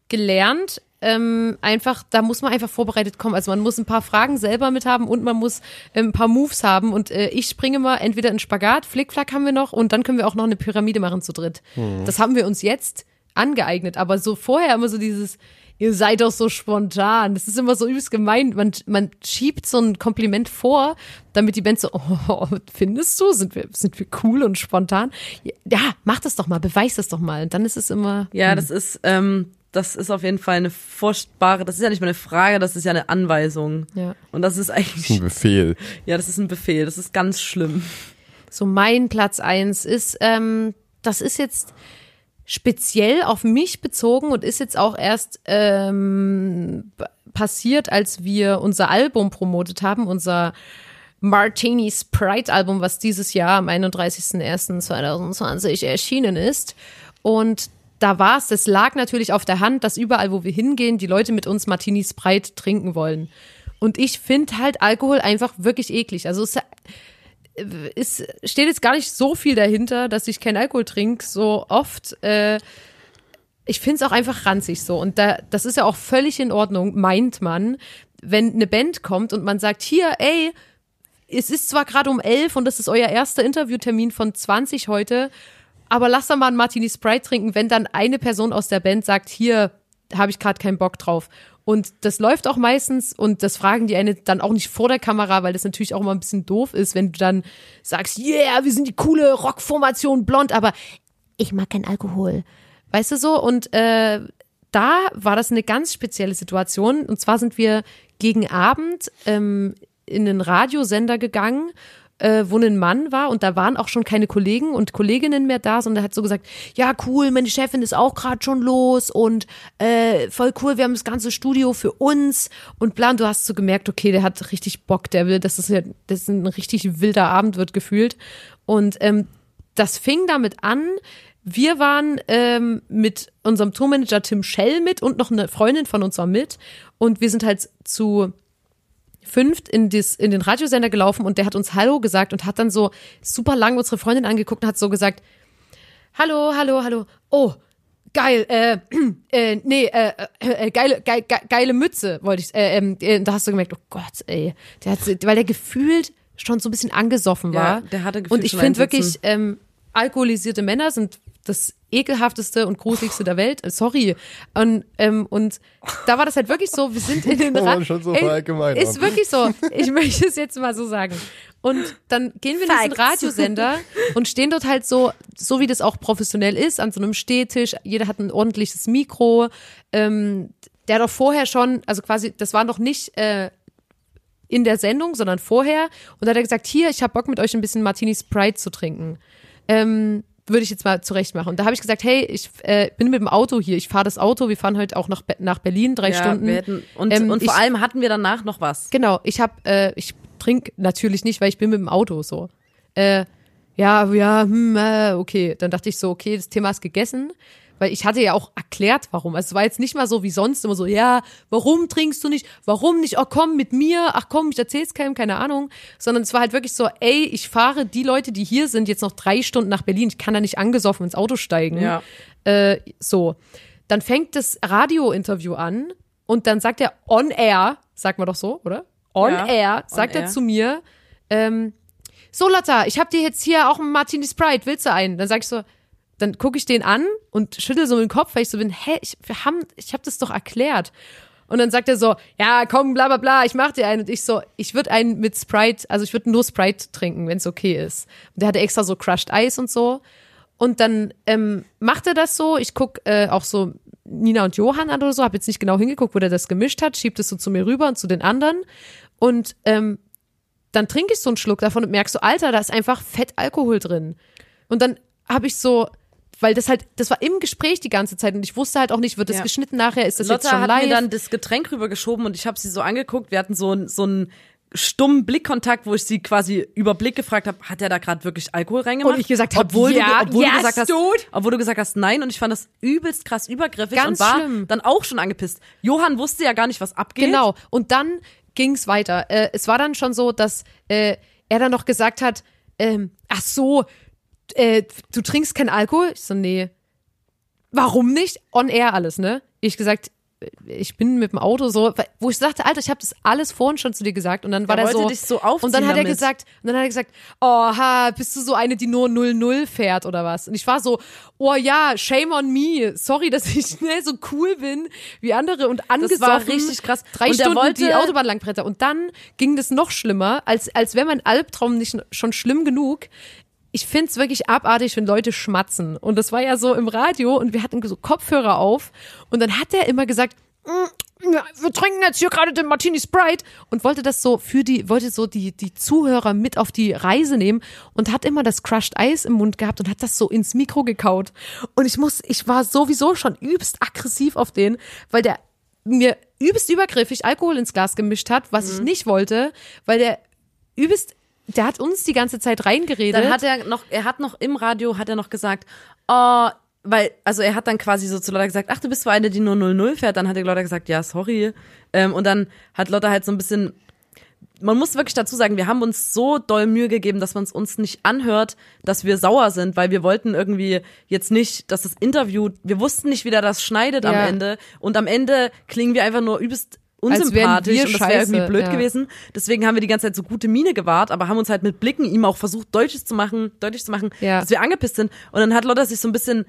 gelernt, ähm, einfach, da muss man einfach vorbereitet kommen. Also man muss ein paar Fragen selber mit haben und man muss ähm, ein paar Moves haben. Und äh, ich springe mal entweder in Spagat, Flickflack haben wir noch und dann können wir auch noch eine Pyramide machen zu dritt. Das haben wir uns jetzt angeeignet. Aber so vorher immer so dieses, ihr seid doch so spontan. Das ist immer so übelst gemein. Man, man schiebt so ein Kompliment vor, damit die Band so, oh, findest du, sind wir, sind wir cool und spontan? Ja, mach das doch mal, beweis das doch mal. Und dann ist es immer, Ja, das ist, ähm, das ist auf jeden Fall eine furchtbare, das ist ja nicht mal eine Frage, das ist ja eine Anweisung. ja. Und das ist Das ist eigentlich, ein Befehl. ja, das ist ein Befehl, das ist ganz schlimm. So mein Platz eins ist, ähm, das ist jetzt speziell auf mich bezogen und ist jetzt auch erst ähm, passiert, als wir unser Album promotet haben, unser Martini Sprite Album, was dieses Jahr am 31.01.2020 erschienen ist. Und da war es, das lag natürlich auf der Hand, dass überall, wo wir hingehen, die Leute mit uns Martini Sprite trinken wollen. Und ich finde halt Alkohol einfach wirklich eklig. Also es es steht jetzt gar nicht so viel dahinter, dass ich keinen Alkohol trinke, so oft. Äh, ich finde es auch einfach ranzig so. Und da, das ist ja auch völlig in Ordnung, meint man, wenn eine Band kommt und man sagt, hier, ey, es ist zwar gerade um elf und das ist euer erster Interviewtermin von 20 heute, aber lasst doch mal einen Martini Sprite trinken, wenn dann eine Person aus der Band sagt, hier habe ich gerade keinen Bock drauf. Und das läuft auch meistens und das fragen die eine dann auch nicht vor der Kamera, weil das natürlich auch immer ein bisschen doof ist, wenn du dann sagst, yeah, wir sind die coole Rockformation blond, aber ich mag keinen Alkohol. Weißt du so? Und äh, da war das eine ganz spezielle Situation. Und zwar sind wir gegen Abend ähm, in einen Radiosender gegangen, äh, wo ein Mann war und da waren auch schon keine Kollegen und Kolleginnen mehr da, sondern er hat so gesagt, ja cool, meine Chefin ist auch gerade schon los und äh, voll cool, wir haben das ganze Studio für uns und bla, und du hast so gemerkt, okay, der hat richtig Bock, der will, das, ja, das ein richtig wilder Abend wird gefühlt und ähm, das fing damit an, wir waren ähm, mit unserem Tourmanager Tim Schell mit und noch eine Freundin von uns war mit. Und wir sind halt zu fünft in, dis, in den Radiosender gelaufen und der hat uns Hallo gesagt und hat dann so super lang unsere Freundin angeguckt und hat so gesagt, Hallo, hallo, hallo. Oh, geil, äh, äh nee, äh, äh, geile, geil, geil, geile Mütze, wollte ich, äh, ähm, äh, da hast du gemerkt, oh Gott, ey, der hat, weil der gefühlt schon so ein bisschen angesoffen war. Ja, der hatte gefühlt Und ich finde wirklich, ähm, alkoholisierte Männer sind das ekelhafteste und gruseligste der Welt. Sorry. Und, ähm, und da war das halt wirklich so, wir sind in den Kann man Ra- schon so Ey. Ist wirklich so. Ich möchte es jetzt mal so sagen. Und dann gehen wir in diesen Facts. Radiosender und stehen dort halt so, so wie das auch professionell ist, an so einem Stehtisch. Jeder hat ein ordentliches Mikro. Ähm, der hat doch vorher schon, also quasi, das war noch nicht äh, in der Sendung, sondern vorher. Und da hat er gesagt, hier, ich habe Bock mit euch ein bisschen Martini Sprite zu trinken. Ähm, würde ich jetzt mal zurecht machen. Und da habe ich gesagt, hey, ich äh, bin mit dem Auto hier, ich fahre das Auto, wir fahren heute auch nach, Be- nach Berlin, drei ja, Stunden. Hätten, und, Ähm, und ich- vor allem hatten wir danach noch was. Genau, ich habe, äh, ich trinke natürlich nicht, weil ich bin mit dem Auto so. Äh, ja, ja, hm, äh, okay. Dann dachte ich so, okay, das Thema ist gegessen. Weil ich hatte ja auch erklärt, warum. Also es war jetzt nicht mal so wie sonst immer so, ja, warum trinkst du nicht? Warum nicht? Oh, komm mit mir. Ach komm, ich erzähl's keinem, keine Ahnung. Sondern es war halt wirklich so, ey, ich fahre die Leute, die hier sind, jetzt noch drei Stunden nach Berlin. Ich kann da nicht angesoffen ins Auto steigen. Ja. Äh, so. Dann fängt das Radiointerview an und dann sagt er on air, sagt man doch so, oder? On Ja, air, on sagt er air. zu mir, ähm, so Lotta, ich hab dir jetzt hier auch einen Martini Sprite, willst du einen? Dann sag ich so, dann gucke ich den an und schüttel so mit dem Kopf, weil ich so bin, hä, ich, wir haben, ich habe das doch erklärt. Und dann sagt er so, ja, komm, bla bla bla, ich mach dir einen. Und ich so, ich würde einen mit Sprite, also ich würde nur Sprite trinken, wenn es okay ist. Und der hatte extra so Crushed Eis und so. Und dann ähm, macht er das so. Ich guck äh, auch so Nina und Johann an oder so, habe jetzt nicht genau hingeguckt, wo der das gemischt hat, schiebt es so zu mir rüber und zu den anderen. Und ähm, dann trinke ich so einen Schluck davon und merkst so, Alter, da ist einfach Fettalkohol drin. Und dann habe ich so, weil das halt, das war im Gespräch die ganze Zeit und ich wusste halt auch nicht, wird das Ja. geschnitten nachher, ist das Lotta jetzt schon hat live? mir dann das Getränk rübergeschoben und ich habe sie so angeguckt. Wir hatten so, einen- so einen stummen Blickkontakt, wo ich sie quasi über Blick gefragt habe, hat er da gerade wirklich Alkohol reingemacht? Und ich gesagt hab, obwohl ja, du, obwohl yes, du gesagt hast, dude. obwohl du gesagt hast, nein. Und ich fand das übelst krass übergriffig Ganz und war schlimm. dann auch schon angepisst. Johann wusste ja gar nicht, was abgeht. Genau. Und dann ging's weiter. Äh, es war dann schon so, dass äh, er dann noch gesagt hat, ähm, ach so, äh, du trinkst keinen Alkohol? Ich so, nee. Warum nicht? On air alles, ne? Ich gesagt, äh, ich bin mit dem Auto so, wo ich sagte, Alter, ich habe das alles vorhin schon zu dir gesagt und dann war Er so dich so und dann hat er damit. gesagt und dann hat er gesagt, oh, ha, bist du so eine, die nur 00 fährt oder was? Und ich war so, oh ja, shame on me. Sorry, dass ich schnell so cool bin wie andere und angesoffen. war richtig krass. Drei Und er Stunden wollte- die Autobahn lang bretter. Und dann ging das noch schlimmer, als, als wäre mein Albtraum nicht schon schlimm genug. Ich find's wirklich abartig, wenn Leute schmatzen. Und das war ja so im Radio und wir hatten so Kopfhörer auf. Und dann hat er immer gesagt, "Mm, wir trinken jetzt hier gerade den Martini Sprite und wollte das so für die, wollte so die, die Zuhörer mit auf die Reise nehmen und hat immer das Crushed Eis im Mund gehabt und hat das so ins Mikro gekaut. Und ich muss, ich war sowieso schon übst aggressiv auf den, weil der mir übelst übergriffig Alkohol ins Glas gemischt hat, was ich nicht wollte, weil der übelst, der hat uns die ganze Zeit reingeredet. Dann hat er noch, er hat noch im Radio, hat er noch gesagt, oh, weil, also er hat dann quasi so zu Lotta gesagt, ach, du bist zwar eine, die nur 00 fährt, dann hat der Lotta gesagt, ja, sorry. Ähm, und dann hat Lotta halt so ein bisschen, man muss wirklich dazu sagen, wir haben uns so doll Mühe gegeben, dass man es uns nicht anhört, dass wir sauer sind, weil wir wollten irgendwie jetzt nicht, dass das Interview, wir wussten nicht, wie der das schneidet am Ja. Ende. Und am Ende klingen wir einfach nur übelst unsympathisch und das wäre scheiße, irgendwie blöd ja. gewesen. Deswegen haben wir die ganze Zeit so gute Miene gewahrt, aber haben uns halt mit Blicken ihm auch versucht, deutlich zu machen, deutlich zu machen, Ja. dass wir angepisst sind. Und dann hat Lotta sich so ein bisschen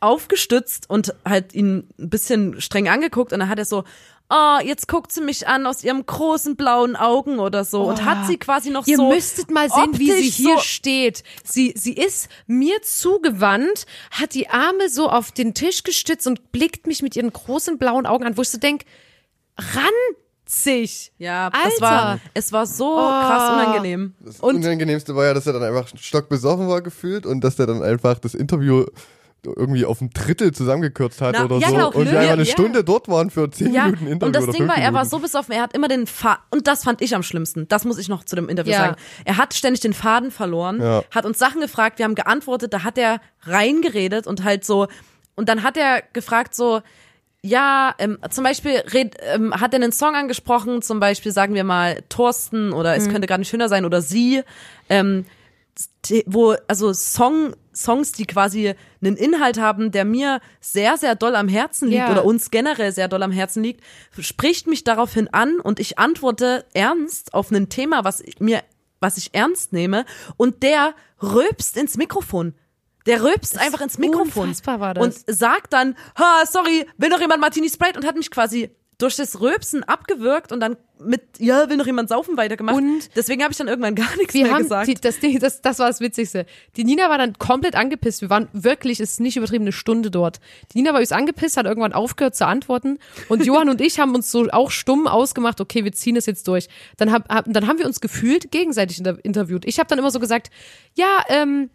aufgestützt und halt ihn ein bisschen streng angeguckt und dann hat er so, oh, jetzt guckt sie mich an aus ihrem großen blauen Augen oder so und hat sie quasi noch Ihr so müsstet mal sehen, wie sie hier so steht. Sie, sie ist mir zugewandt, hat die Arme so auf den Tisch gestützt und blickt mich mit ihren großen blauen Augen an, wo ich so denk, ranzig. Ja, Alter. das war, es war so krass unangenehm. Das Und- Unangenehmste war ja, dass er dann einfach stockbesoffen war gefühlt und dass der dann einfach das Interview irgendwie auf ein Drittel zusammengekürzt hat Na, oder ja, so. genau. und wir einfach eine ja. Stunde dort waren für zehn Ja, Minuten Interview und das oder Ding war, er war so besoffen, er hat immer den Faden, und das fand ich am schlimmsten, das muss ich noch zu dem Interview Ja. sagen. Er hat ständig den Faden verloren, Ja. hat uns Sachen gefragt, wir haben geantwortet, da hat er reingeredet und halt so, und dann hat er gefragt so, ja, ähm, zum Beispiel red, ähm, hat er einen Song angesprochen, zum Beispiel sagen wir mal Thorsten oder Mhm. es könnte gerade nicht schöner sein oder sie, ähm, wo, also Song, Songs, die quasi einen Inhalt haben, der mir sehr, sehr doll am Herzen liegt Ja. oder uns generell sehr doll am Herzen liegt, spricht mich daraufhin an und ich antworte ernst auf ein Thema, was ich mir, was ich ernst nehme und der rülpst ins Mikrofon. Der rülpst einfach ins Mikrofon und sagt dann, ha, sorry, will noch jemand Martini Sprite und hat mich quasi durch das Rülpsen abgewürgt und dann mit, ja, will noch jemand saufen weitergemacht. Und deswegen habe ich dann irgendwann gar nichts Wir mehr haben gesagt. die, das, das, das war das Witzigste. Die Nina war dann komplett angepisst. Wir waren wirklich, ist nicht übertrieben, eine Stunde dort. Die Nina war übrigens angepisst, hat irgendwann aufgehört zu antworten. Und Johann und ich haben uns so auch stumm ausgemacht, okay, wir ziehen das jetzt durch. Dann, hab, hab, dann haben wir uns gefühlt gegenseitig inter interviewt. Ich habe dann immer so gesagt, ja, ähm,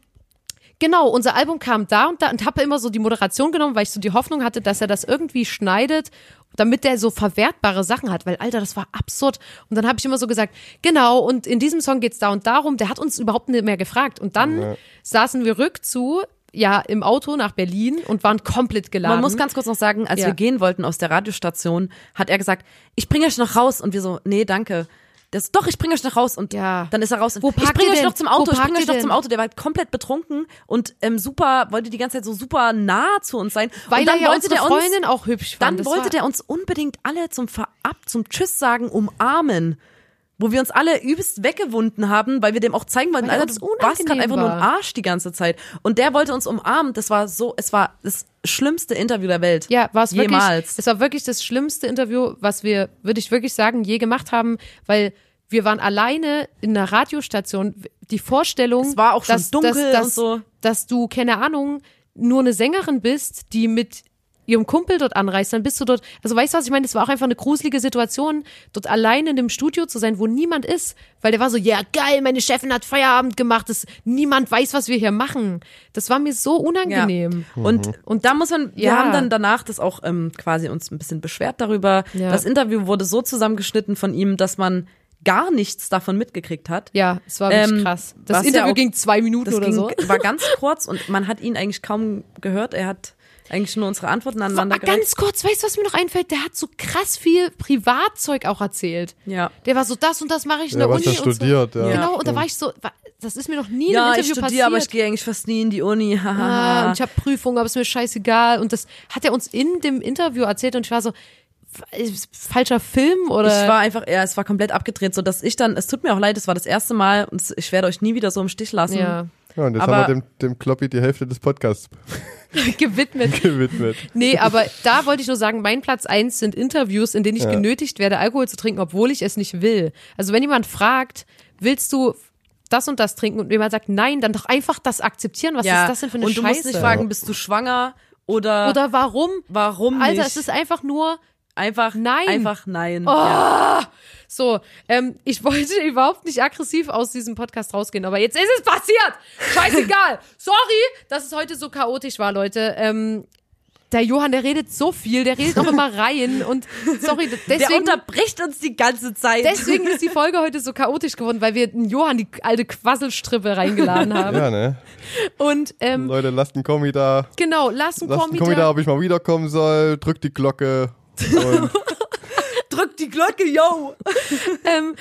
Genau, unser Album kam da und da und habe immer so die Moderation genommen, weil ich so die Hoffnung hatte, dass er das irgendwie schneidet, damit der so verwertbare Sachen hat, weil Alter, das war absurd. Und dann habe ich immer so gesagt, genau, und in diesem Song geht's da und darum, der hat uns überhaupt nicht mehr gefragt. Und dann saßen wir rückzu, ja, im Auto nach Berlin und waren komplett geladen. Man muss ganz kurz noch sagen, als Ja. wir gehen wollten aus der Radiostation, hat er gesagt, ich bringe euch noch raus. Und wir so, nee, danke. Das, doch, ich bringe euch noch raus. Und Ja. dann ist er raus. Wo ich bringe euch denn? noch zum Auto, ich bringe euch noch zum? Auto. Der war halt komplett betrunken und ähm, super, wollte die ganze Zeit so super nah zu uns sein. weil und dann er ja wollte der uns, Freundin auch hübsch fand. dann wollte war, der uns unbedingt alle zum Verab, zum Tschüss sagen, umarmen. wo wir uns alle übelst weggewunden haben, weil wir dem auch zeigen wollten, er Alter, du warst gerade einfach nur ein war. Arsch die ganze Zeit. Und der wollte uns umarmen. Das war so, es war das schlimmste Interview der Welt. Ja, war es wirklich. Jemals. Es war wirklich das schlimmste Interview, was wir, würde ich wirklich sagen, je gemacht haben, weil wir waren alleine in einer Radiostation. Die Vorstellung, Es war auch schon dass, dunkel dass, dass, und so. dass du, keine Ahnung, nur eine Sängerin bist, die mit ihrem Kumpel dort anreist, dann bist du dort, also weißt du was, ich meine, das war auch einfach eine gruselige Situation, dort alleine in dem Studio zu sein, wo niemand ist, weil der war so, ja geil, meine Chefin hat Feierabend gemacht, das, niemand weiß, was wir hier machen. Das war mir so unangenehm. Und, und da muss man, wir Ja. haben dann danach das auch ähm, quasi uns ein bisschen beschwert darüber. Ja. Das Interview wurde so zusammengeschnitten von ihm, dass man gar nichts davon mitgekriegt hat. Ja, es war wirklich Ähm, krass. Das was ja Interview auch- ging zwei Minuten Das oder ging, so. war ganz kurz und man hat ihn eigentlich kaum gehört. Er hat eigentlich nur unsere Antworten aneinander gereicht. ganz kurz, weißt du, was mir noch einfällt? Der hat so krass viel Privatzeug auch erzählt. Ja. Der war so, das und das mache ich in Ja, der was Uni. er und studiert, so. ja. Genau, und da war ich so, das ist mir noch nie in Ja, einem ich Interview studiere, passiert. aber ich gehe eigentlich fast nie in die Uni. Ah, und ich habe Prüfungen, aber ist mir scheißegal. Und das hat er uns in dem Interview erzählt und ich war so, falscher Film oder? ich war einfach, ja, es war komplett abgedreht, so dass ich dann, es tut mir auch leid, es war das erste Mal und ich werde euch nie wieder so im Stich lassen. ja, Ja, und jetzt Aber- haben wir dem, dem Kloppi die Hälfte des Podcasts gewidmet. gewidmet. Nee, aber da wollte ich nur sagen, mein Platz eins sind Interviews, in denen ich Ja. genötigt werde, Alkohol zu trinken, obwohl ich es nicht will. Also wenn jemand fragt, willst du das und das trinken und jemand sagt nein, dann doch einfach das akzeptieren. Was ja. ist das denn für eine Und du Scheiße? musst nicht fragen, bist du schwanger oder, Oder warum? warum Alter, nicht? es ist einfach nur einfach Nein. Einfach nein. Oh. Ja. so. Ähm, ich wollte überhaupt nicht aggressiv aus diesem Podcast rausgehen, aber jetzt ist es passiert. Scheißegal. Sorry, dass es heute so chaotisch war, Leute. Ähm, der Johann, der redet so viel, der redet auch immer rein und sorry, Der deswegen unterbricht uns die ganze Zeit. Deswegen ist die Folge heute so chaotisch geworden, weil wir den Johann die alte Quasselstrippe reingeladen haben. Ja, ne? Und ähm, Leute, lasst einen Kommi da. genau, lass einen Lasst einen Kommi Kommi da, da. ob ich mal wiederkommen soll. Drückt die Glocke. Und Drück die Glocke, yo! Ähm,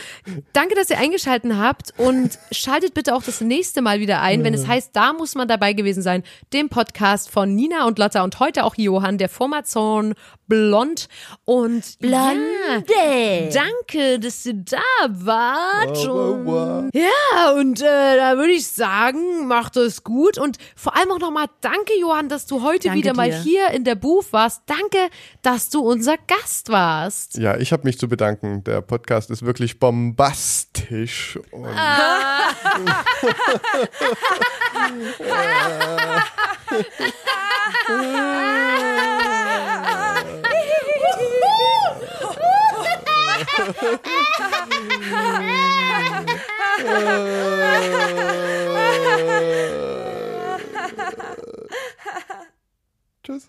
danke, dass ihr eingeschalten habt und schaltet bitte auch das nächste Mal wieder ein, wenn es heißt, da muss man dabei gewesen sein, dem Podcast von Nina und Lotta und heute auch Johann, der Formation Blond und Blonde. Ja, danke, dass ihr da wart. Wow, wow, wow. Ja, und äh, da würde ich sagen, macht es gut. Und vor allem auch nochmal danke, Johann, dass du heute Danke wieder mal dir. hier in der Booth warst. Danke, dass du unser Gast warst. ja, ich ich habe mich zu bedanken. Der Podcast ist wirklich bombastisch. Und. Ah. Äh. Tschüss.